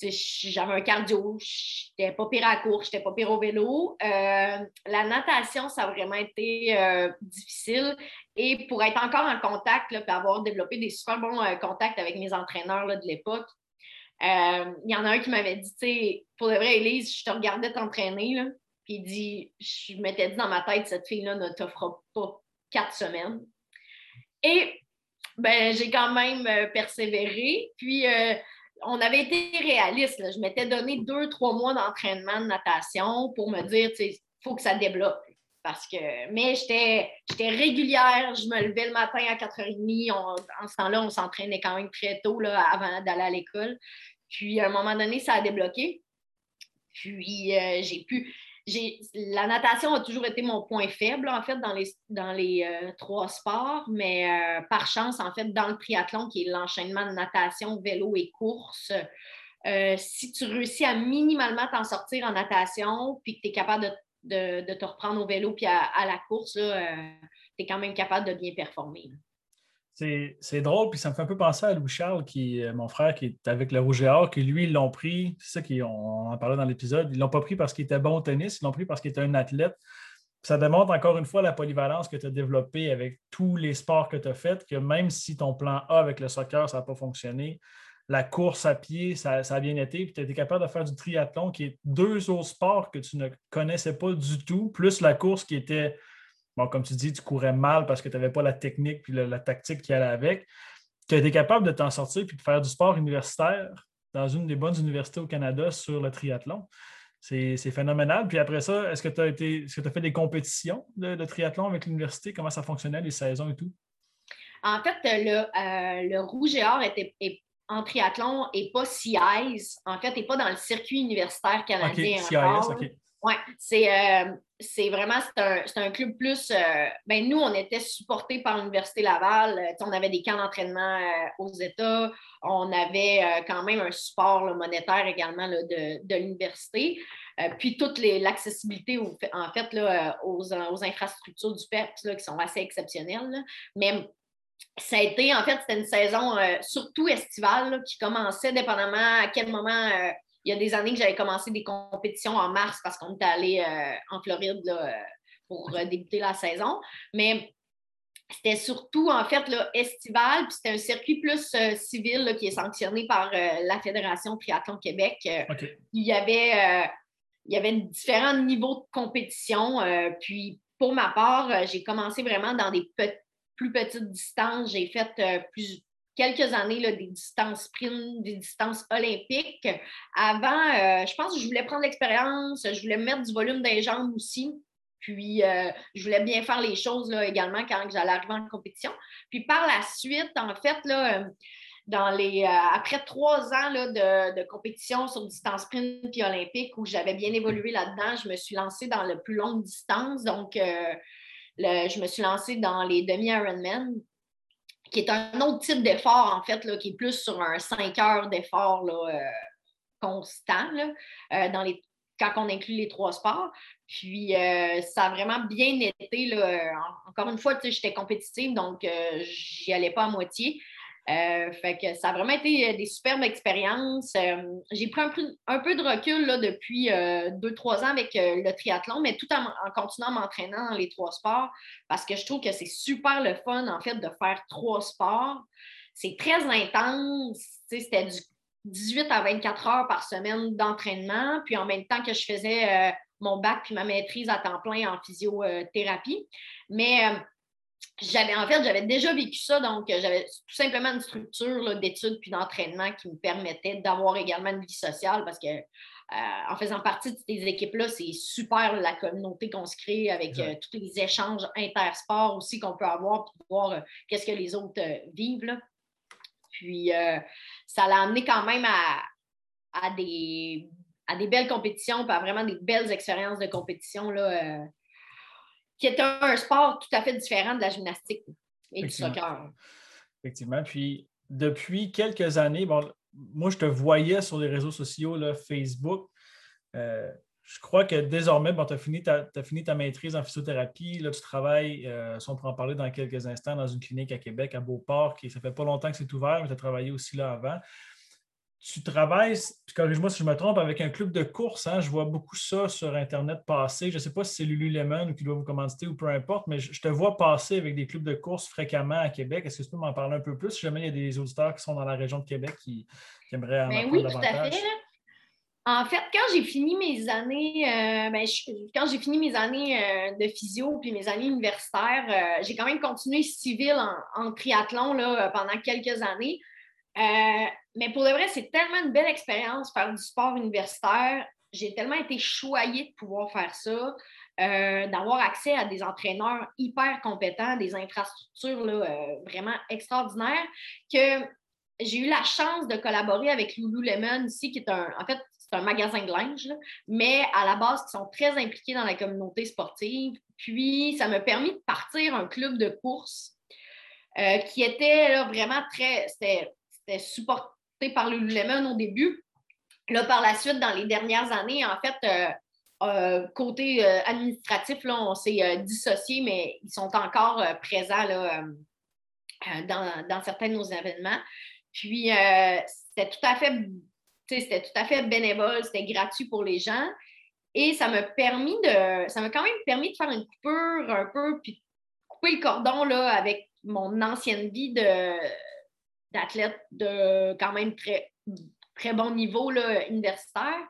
j'avais un cardio, j'étais pas pire à la course, j'étais pas pire au vélo. Euh, la natation, ça a vraiment été euh, difficile. Et pour être encore en contact, là, puis avoir développé des super bons euh, contacts avec mes entraîneurs là, de l'époque, il y en a un qui m'avait dit, pour de vrai, Elise, je te regardais t'entraîner, puis il dit, je m'étais dit dans ma tête, cette fille-là ne t'offre pas quatre semaines. Et ben, j'ai quand même persévéré. Puis on avait été réaliste. Je m'étais donné deux, trois mois d'entraînement de natation pour me dire, il faut que ça débloque. Parce que, mais j'étais régulière, je me levais le matin à 4h30. en ce temps-là, on s'entraînait quand même très tôt là, avant d'aller à l'école. Puis, à un moment donné, ça a débloqué. Puis, euh, j'ai pu la natation a toujours été mon point faible, en fait, dans les, dans les euh, trois sports, mais euh, par chance, en fait, dans le triathlon, qui est l'enchaînement de natation, vélo et course, euh, si tu réussis à minimalement t'en sortir en natation, puis que tu es capable de, te reprendre au vélo puis à, la course, tu es quand même capable de bien performer. C'est drôle, puis ça me fait un peu penser à Louis Charles, qui euh, mon frère, qui est avec le Rouge et Or, qui lui, ils l'ont pris, c'est ça qu'on en parlait dans l'épisode, ils l'ont pas pris parce qu'il était bon au tennis, ils l'ont pris parce qu'il était un athlète. Ça démontre encore une fois la polyvalence que tu as développée avec tous les sports que tu as faits, que même si ton plan A avec le soccer, ça n'a pas fonctionné, la course à pied, ça, a bien été, puis tu as été capable de faire du triathlon, qui est deux autres sports que tu ne connaissais pas du tout, plus la course qui était bon, comme tu dis, tu courais mal parce que tu n'avais pas la technique puis la, tactique qui allait avec. Tu as été capable de t'en sortir puis de faire du sport universitaire dans une des bonnes universités au Canada sur le triathlon. C'est phénoménal. Puis après ça, est-ce que tu as été est-ce que tu as fait des compétitions de, triathlon avec l'université? Comment ça fonctionnait, les saisons et tout? En fait, le, euh, le Rouge et Or était, en triathlon et pas CIS. En fait, n'est pas dans le circuit universitaire canadien. OK, CIS, OK. Oui, c'est euh, c'est vraiment c'est un, club plus. Euh, ben, nous, on était supportés par l'Université Laval. Euh, on avait des camps d'entraînement aux États. On avait quand même un support monétaire également de, l'université. puis toute l'accessibilité en fait là, aux, aux, infrastructures du PEPS qui sont assez exceptionnelles. Mais ça a été, en fait, c'était une saison surtout estivale qui commençait dépendamment à quel moment il y a des années que j'avais commencé des compétitions en mars parce qu'on était allé euh, en Floride euh, pour euh, débuter la saison. Mais c'était surtout, en fait, là, estival, puis c'était un circuit plus civil qui est sanctionné par la Fédération Triathlon Québec. Il, y avait, il y avait différents niveaux de compétition. puis, pour ma part, j'ai commencé vraiment dans des plus petites distances. J'ai fait plus, quelques années là, des distances sprint, des distances olympiques. Avant, euh, je pense que je voulais prendre l'expérience, je voulais mettre du volume dans les jambes aussi. Puis, euh, je voulais bien faire les choses là, également quand j'allais arriver en compétition. Puis, par la suite, en fait, là, euh, dans les, après trois ans là, de, compétition sur distance sprint et olympique où j'avais bien évolué là-dedans, je me suis lancée dans le plus longue distance. Donc, je me suis lancée dans les demi-Ironman qui est un autre type d'effort, en fait, là, qui est plus sur un 5 heures d'effort euh, constant euh, dans les, quand on inclut les trois sports. Puis euh, ça a vraiment bien été. Là, encore une fois, j'étais compétitive, donc j'y allais pas à moitié. Euh, fait que ça a vraiment été euh, des superbes expériences. Euh, j'ai pris un peu, de recul là, depuis deux, trois ans avec le triathlon, mais tout en, continuant à m'entraîner dans les trois sports parce que je trouve que c'est super le fun, en fait, de faire trois sports. C'est très intense. C'était du 18 à 24 heures par semaine d'entraînement, puis en même temps que je faisais mon bac puis ma maîtrise à temps plein en physiothérapie. Mais j'avais en fait, j'avais déjà vécu ça, donc euh, j'avais tout simplement une structure d'études puis d'entraînement qui me permettait d'avoir également une vie sociale parce que euh, en faisant partie de ces équipes-là, c'est super la communauté qu'on se crée avec euh, tous les échanges intersports aussi qu'on peut avoir pour voir qu'est-ce que les autres vivent. Puis ça l'a amené quand même à, des, à des belles compétitions, à vraiment des belles expériences de compétition. Là, qui est un, sport tout à fait différent de la gymnastique et du soccer. Effectivement. Puis, depuis quelques années, bon, moi, je te voyais sur les réseaux sociaux, là, Facebook. Euh, je crois que désormais, tu as, fini ta, as fini ta maîtrise en physiothérapie. Là, tu travailles, euh, si on peut en parler dans quelques instants, dans une clinique à Québec, à Beauport, qui ça fait pas longtemps que c'est ouvert, mais tu as travaillé aussi là avant tu travailles, corrige-moi si je me trompe, avec un club de course. Hein? Je vois beaucoup ça sur Internet passer. Je ne sais pas si c'est Lululemon ou qui doit vous commanditer ou peu importe, mais je te vois passer avec des clubs de course fréquemment à Québec. Est-ce que tu peux m'en parler un peu plus? Si jamais il y a des auditeurs qui sont dans la région de Québec qui, aimeraient en ben oui, Tout à fait. En fait, quand j'ai fini mes années, euh, ben, quand j'ai fini mes années euh, de physio puis mes années universitaires, euh, j'ai quand même continué civil en, triathlon là, pendant quelques années. Euh, mais pour le vrai, c'est tellement une belle expérience faire du sport universitaire. J'ai tellement été choyée de pouvoir faire ça, euh, d'avoir accès à des entraîneurs hyper compétents, des infrastructures là, euh, vraiment extraordinaires, que j'ai eu la chance de collaborer avec Lululemon ici, qui est un, en fait, c'est un magasin de linge, mais à la base, qui sont très impliqués dans la communauté sportive. Puis, ça m'a permis de partir un club de course qui était vraiment très. C'était c'était supporté par le Lululemon au début. Là, par la suite, dans les dernières années, en fait, euh, euh, côté euh, administratif, là, on s'est dissocié, mais ils sont encore présents là, dans, certains de nos événements. Puis, c'était tout à fait c'était tout à fait bénévole, c'était gratuit pour les gens. Et ça m'a permis de. Ça m'a quand même permis de faire une coupure un peu, puis couper le cordon là, avec mon ancienne vie d'athlète de, quand même très, très bon niveau là, universitaire,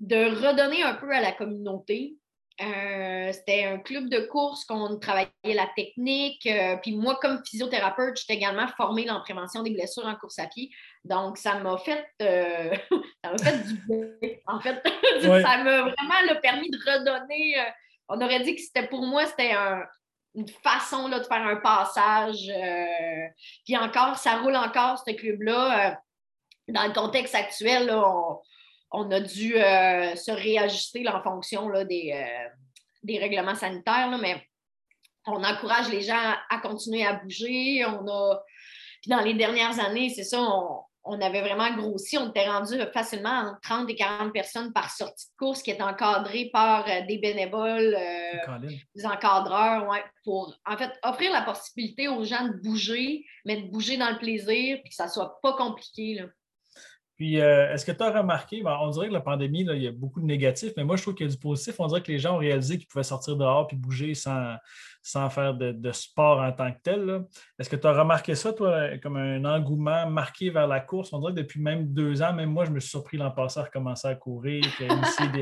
de redonner un peu à la communauté. Euh, c'était un club de course qu'on travaillait la technique. Euh, puis moi, comme physiothérapeute, j'étais également formée en prévention des blessures en course à pied. Donc, ça m'a fait, euh, <laughs> fait du bien. En fait, <laughs> ça m'a vraiment permis de redonner. on aurait dit que c'était pour moi, c'était une façon là, de faire un passage. puis encore, ça roule encore, ce club-là. dans le contexte actuel, on, on a dû euh, se réajuster en fonction là, des, euh, des, règlements sanitaires, mais on encourage les gens à continuer à bouger. On a, puis dans les dernières années, c'est ça, on, avait vraiment grossi. On était rendu facilement entre 30 et 40 personnes par sortie de course qui est encadrée par euh, des bénévoles, des encadreurs, ouais, pour en fait offrir la possibilité aux gens de bouger, mais de bouger dans le plaisir, puis que ça ne soit pas compliqué. Là. Puis, euh, est-ce que tu as remarqué, ben, on dirait que la pandémie, il y a beaucoup de négatifs, mais moi, je trouve qu'il y a du positif. On dirait que les gens ont réalisé qu'ils pouvaient sortir dehors puis bouger sans, sans faire de, sport en tant que tel. Est-ce que tu as remarqué ça, toi, comme un engouement marqué vers la course? On dirait que depuis même deux ans, même moi, je me suis surpris l'an passé à recommencer à courir,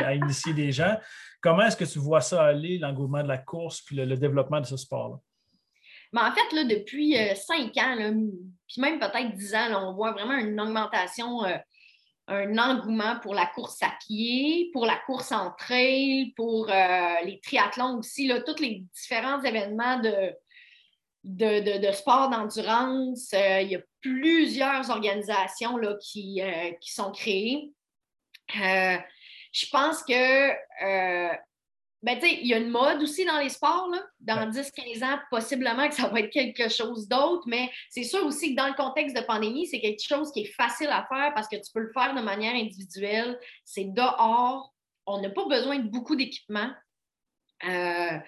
à initier, des, gens. Comment est-ce que tu vois ça aller, l'engouement de la course puis le, développement de ce sport-là? Mais en fait, là, depuis euh, cinq ans, puis même peut-être dix ans, on voit vraiment une augmentation euh, un engouement pour la course à pied, pour la course en trail, pour euh, les triathlons aussi, là, tous les différents événements de, de, sport d'endurance. Il y a plusieurs organisations là, qui, qui sont créées. je pense que ben, il y a une mode aussi dans les sports. Là. Dans 10-15 ans, possiblement que ça va être quelque chose d'autre, mais c'est sûr aussi que dans le contexte de pandémie, c'est quelque chose qui est facile à faire parce que tu peux le faire de manière individuelle. C'est dehors. On n'a pas besoin de beaucoup d'équipement. Euh,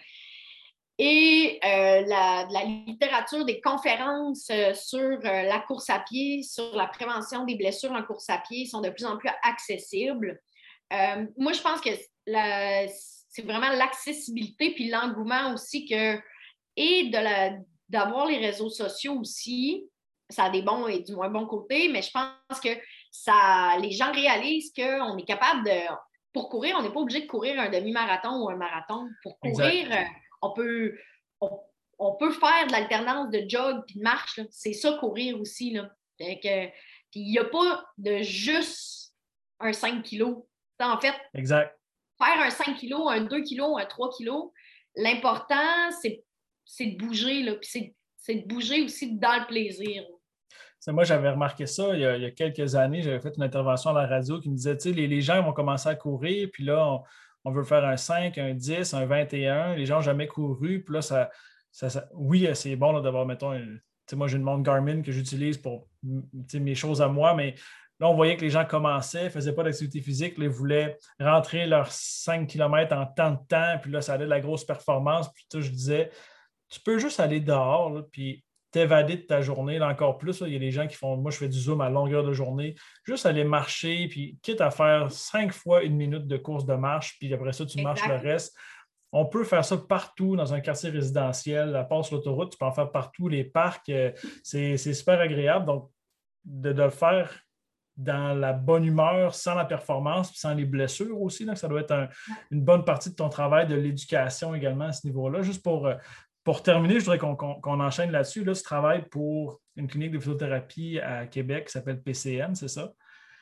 et euh, la, la, littérature des conférences euh, sur la course à pied, sur la prévention des blessures en course à pied sont de plus en plus accessibles. moi, je pense que la, c'est vraiment l'accessibilité puis l'engouement aussi que, et de d'avoir les réseaux sociaux aussi. Ça a des bons et du moins bons côtés, mais je pense que ça, les gens réalisent qu'on est capable de. Pour courir, on n'est pas obligé de courir un demi-marathon ou un marathon. Pour courir, euh, on peut, on, peut faire de l'alternance de jog puis de marche. C'est ça, courir aussi. Là. il n'y a pas de juste un 5 kilos. En fait, exact faire un 5 kg, un 2 kg, un 3 kg, l'important, c'est de bouger, puis c'est de bouger aussi dans le plaisir. moi, j'avais remarqué ça il y, a, quelques années. J'avais fait une intervention à la radio qui me disait, sais, les, gens vont commencer à courir, puis là, on, veut faire un 5, un 10, un 21. Les gens n'ont jamais couru, puis là, ça, oui, c'est bon d'avoir, mettons, moi, j'ai une montre Garmin que j'utilise pour mes choses à moi, mais Là, on voyait que les gens commençaient, ne faisaient pas d'activité physique, ils voulaient rentrer leurs 5 km en temps de temps, puis là, ça allait de la grosse performance. Puis je disais, tu peux juste aller dehors, puis t'évader de ta journée. Là, encore plus, il y a des gens qui font, moi, je fais du zoom à longueur de journée, juste aller marcher, puis quitte à faire cinq fois une minute de course de marche, puis après ça, tu marches le reste. On peut faire ça partout dans un quartier résidentiel, à part sur l'autoroute, tu peux en faire partout, les parcs, euh, c'est super agréable. Donc, de, de le faire dans la bonne humeur, sans la performance, sans les blessures aussi. Donc, ça doit être une bonne partie de ton travail, de l'éducation également à ce niveau-là. Juste pour, euh, pour terminer, je voudrais qu'on enchaîne là-dessus. Là, tu travailles pour une clinique de physiothérapie à Québec qui s'appelle PCN, c'est ça?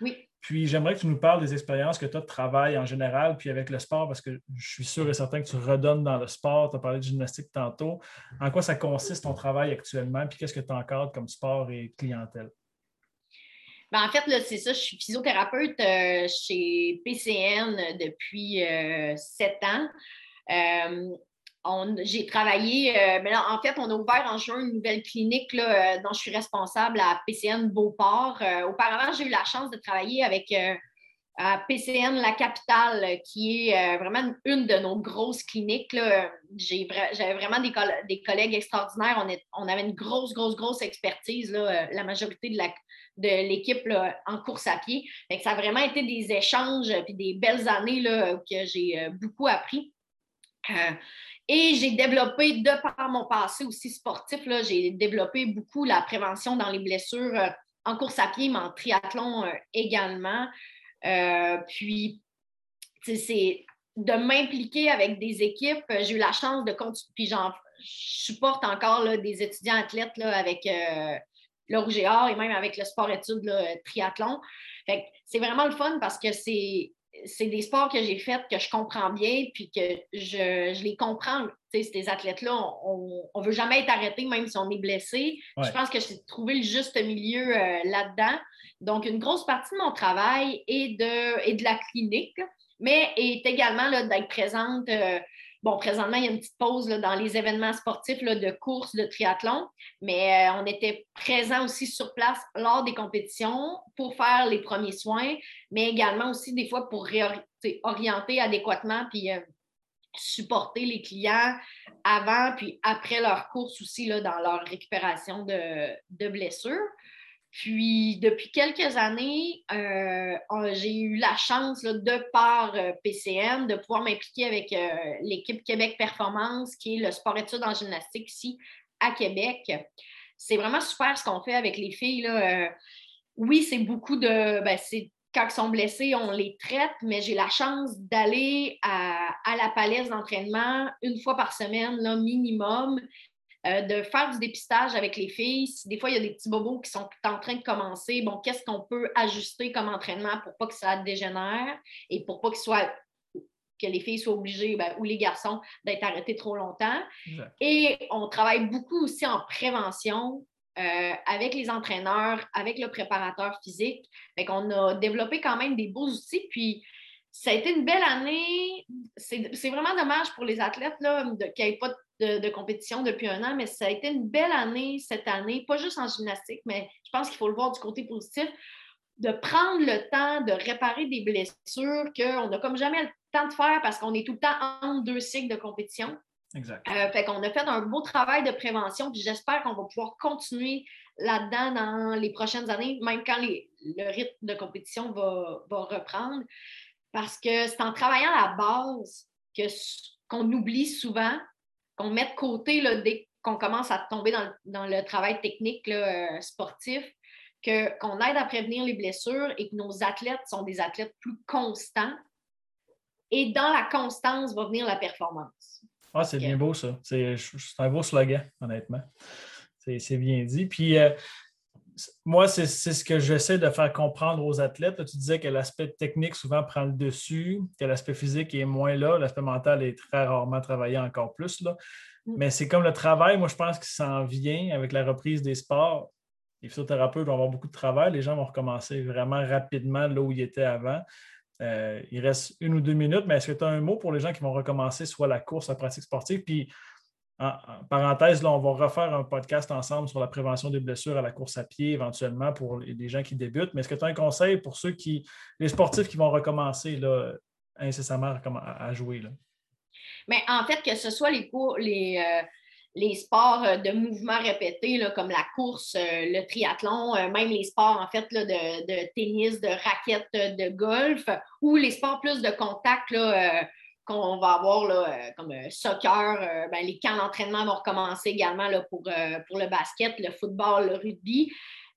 Oui. Puis j'aimerais que tu nous parles des expériences que tu as de travail en général, puis avec le sport, parce que je suis sûr et certain que tu redonnes dans le sport. Tu as parlé de gymnastique tantôt. En quoi ça consiste ton travail actuellement, puis qu'est-ce que tu encadres comme sport et clientèle? Ben, en fait, c'est ça, je suis physiothérapeute euh, chez PCN depuis euh, sept ans. Euh, j'ai travaillé, ben en fait, on a ouvert en juin une nouvelle clinique là, dont je suis responsable à PCN Beauport. auparavant, j'ai eu la chance de travailler avec à PCN La Capitale, qui est euh, vraiment une de nos grosses cliniques. J'avais vraiment des, des, collègues extraordinaires. On, on, avait une grosse, grosse, grosse expertise, là, la majorité de l'équipe en course à pied. ça a vraiment été des échanges et des belles années là, que j'ai beaucoup appris. Et j'ai développé, de par mon passé aussi sportif, j'ai développé beaucoup la prévention dans les blessures euh, en course à pied, mais en triathlon euh, également. Euh, puis, c'est de m'impliquer avec des équipes. J'ai eu la chance de continuer, puis j'en supporte encore des étudiants athlètes là, avec le Rouge et et même avec le sport-études triathlon. c'est vraiment le fun parce que c'est c'est des sports que j'ai faits, que je comprends bien, puis que je, les comprends. ces athlètes-là, on ne veut jamais être arrêté, même si on est blessé. Je pense que j'ai trouvé le juste milieu euh, là-dedans. Donc, une grosse partie de mon travail est de, de la clinique, mais est également d'être présente euh, Bon, présentement, il y a une petite pause dans les événements sportifs de course, de triathlon, mais euh, on était présent aussi sur place lors des compétitions pour faire les premiers soins, mais également aussi des fois pour orienter adéquatement puis euh, supporter les clients avant puis après leur course aussi là, dans leur récupération de, de blessures. Puis, depuis quelques années, euh, j'ai eu la chance, de par euh, PCM, de pouvoir m'impliquer avec euh, l'équipe Québec Performance, qui est le sport-études en gymnastique ici à Québec. C'est vraiment super ce qu'on fait avec les filles. Oui, c'est beaucoup de. Ben, quand elles sont blessées, on les traite, mais j'ai la chance d'aller à, la palaise d'entraînement une fois par semaine, minimum, euh, de faire du dépistage avec les filles. Si des fois, il y a des petits bobos qui sont en train de commencer, bon, qu'est-ce qu'on peut ajuster comme entraînement pour pas que ça dégénère et pour pas que, soit, que les filles soient obligées, ben, ou les garçons, d'être arrêtés trop longtemps. Et on travaille beaucoup aussi en prévention. Euh, avec les entraîneurs, avec le préparateur physique. Fait qu'on a développé quand même des beaux outils. Puis, ça a été une belle année. C'est vraiment dommage pour les athlètes qu'il n'y ait pas de, compétition depuis un an, mais ça a été une belle année cette année, pas juste en gymnastique, mais je pense qu'il faut le voir du côté positif, de prendre le temps de réparer des blessures qu'on n'a comme jamais le temps de faire parce qu'on est tout le temps entre deux cycles de compétition. Exact. Euh, fait qu'on a fait un beau travail de prévention, puis j'espère qu'on va pouvoir continuer là-dedans dans les prochaines années, même quand le rythme de compétition va, va reprendre. Parce que c'est en travaillant à la base que, qu'on oublie souvent, qu'on met de côté dès qu'on commence à tomber dans, le travail technique euh, sportif, que, qu'on aide à prévenir les blessures et que nos athlètes sont des athlètes plus constants. Et dans la constance va venir la performance. Ah, c'est bien beau ça. C'est, un beau slogan, honnêtement. C'est, bien dit. Puis, euh, moi, c'est ce que j'essaie de faire comprendre aux athlètes. tu disais que l'aspect technique souvent prend le dessus, que l'aspect physique est moins là, l'aspect mental est très rarement travaillé encore plus. Là. Mm. Mais c'est comme le travail, moi, je pense qu'il s'en vient avec la reprise des sports. Les physiothérapeutes vont avoir beaucoup de travail. Les gens vont recommencer vraiment rapidement là où ils étaient avant. Euh, il reste une ou deux minutes, mais est-ce que tu as un mot pour les gens qui vont recommencer soit la course, la pratique sportive? Puis en, parenthèse, là, on va refaire un podcast ensemble sur la prévention des blessures à la course à pied, éventuellement pour les gens qui débutent. Mais est-ce que tu as un conseil pour ceux qui, les sportifs qui vont recommencer là, incessamment à, jouer? Là? Mais en fait, que ce soit les euh, sports euh, de mouvement répétés, là, comme la course, euh, le triathlon, même les sports en fait de, tennis, de raquettes, de golf, ou les sports plus de contact, là, qu'on va avoir là, euh, comme euh, soccer, euh, ben, les camps d'entraînement vont recommencer également pour, le basket, le football, le rugby.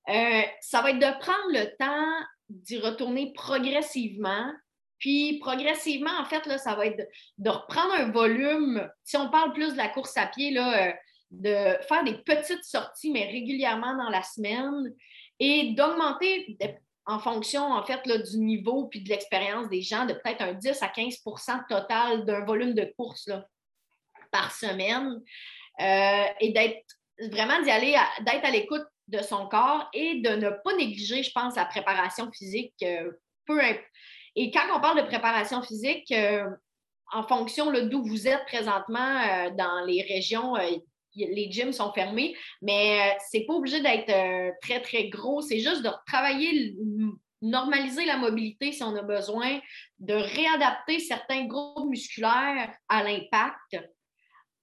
ça va être de prendre le temps d'y retourner progressivement. Puis progressivement, en fait, là, ça va être de, reprendre un volume. Si on parle plus de la course à pied, de faire des petites sorties, mais régulièrement dans la semaine et d'augmenter en fonction, en fait, du niveau puis de l'expérience des gens, de peut-être un 10 à 15% total d'un volume de course par semaine euh, et d'être vraiment d'y aller, d'être à l'écoute de son corps et de ne pas négliger, je pense, la préparation physique. Euh, et quand on parle de préparation physique, euh, en fonction d'où vous êtes présentement dans les régions, les gyms sont fermés, mais euh, c'est pas obligé d'être euh, très, très gros. C'est juste de travailler normaliser la mobilité si on a besoin, de réadapter certains groupes musculaires à l'impact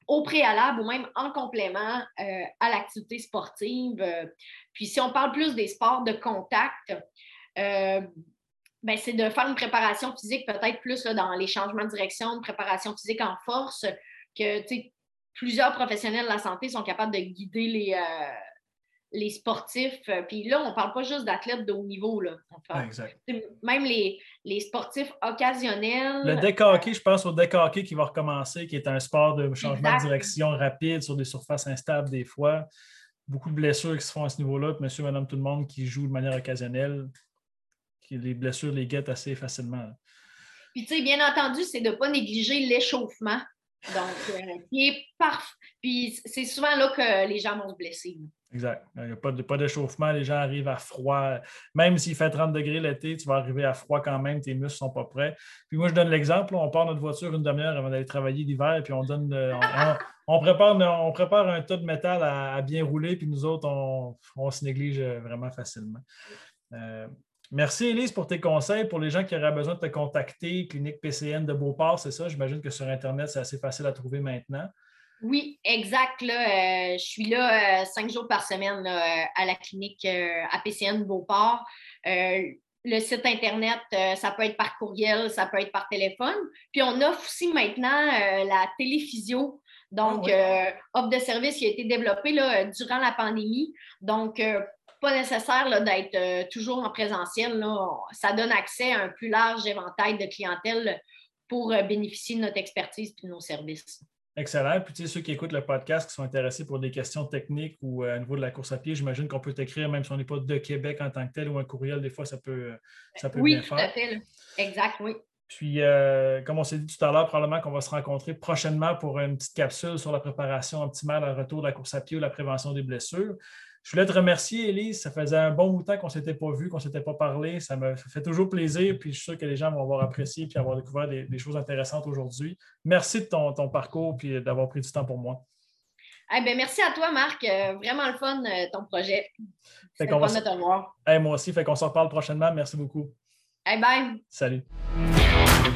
au préalable ou même en complément euh, à l'activité sportive. Puis si on parle plus des sports de contact, ben, c'est de faire une préparation physique peut-être plus dans les changements de direction, une préparation physique en force, que plusieurs professionnels de la santé sont capables de guider les, euh, les sportifs. Puis là, on ne parle pas juste d'athlètes de haut niveau. Là. Même les, les, sportifs occasionnels. Le deck hockey, je pense au hockey qui va recommencer, qui est un sport de changement de direction rapide sur des surfaces instables des fois. Beaucoup de blessures qui se font à ce niveau-là. Monsieur, madame, tout le monde qui joue de manière occasionnelle les blessures les guettent assez facilement. Puis, tu sais, bien entendu, c'est de ne pas négliger l'échauffement. Donc, euh, Puis, c'est souvent là que les gens vont se blesser. Exact. Il n'y a pas, de, pas d'échauffement, les gens arrivent à froid. Même s'il fait 30 degrés l'été, tu vas arriver à froid quand même, tes muscles ne sont pas prêts. Puis moi, je donne l'exemple, on part notre voiture une demi-heure avant d'aller travailler l'hiver, puis on donne on, prépare, on prépare un tas de métal à, bien rouler, puis nous autres, on, se néglige vraiment facilement. Euh, Merci, Elise, pour tes conseils. Pour les gens qui auraient besoin de te contacter, Clinique PCN de Beauport, c'est ça? J'imagine que sur Internet, c'est assez facile à trouver maintenant. Oui, exact. Euh, je suis là euh, cinq jours par semaine à la clinique euh, à PCN Beauport. le site Internet, ça peut être par courriel, ça peut être par téléphone. Puis on offre aussi maintenant la téléphysio. Donc, ah offre de service qui a été développée là, durant la pandémie. Donc, pas nécessaire d'être euh, toujours en présentiel. Ça donne accès à un plus large éventail de clientèle pour euh, bénéficier de notre expertise et de nos services. Excellent. Puis, tu sais, ceux qui écoutent le podcast qui sont intéressés pour des questions techniques ou euh, à niveau de la course à pied, j'imagine qu'on peut t'écrire, même si on n'est pas de Québec en tant que tel ou un courriel, des fois, ça peut, ça peut oui, bien faire. Oui, tout à fait. Exact, oui. Puis, comme on s'est dit tout à l'heure, probablement qu'on va se rencontrer prochainement pour une petite capsule sur la préparation optimale à retour de la course à pied ou la prévention des blessures. Je voulais te remercier, Elise. Ça faisait un bon bout de temps qu'on ne s'était pas vu, qu'on ne s'était pas parlé. Ça me fait toujours plaisir. Puis je suis sûr que les gens vont avoir apprécié et avoir découvert des, choses intéressantes aujourd'hui. Merci de ton, parcours et d'avoir pris du temps pour moi. Eh bien, merci à toi, Marc. Euh, vraiment le fun, euh, ton projet. C'est fun de te voir. moi aussi. Fait qu'on se reparle prochainement. Merci beaucoup. bye. Salut.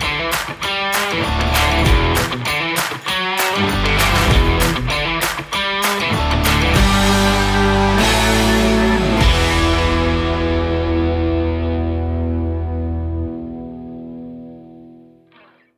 Thank you.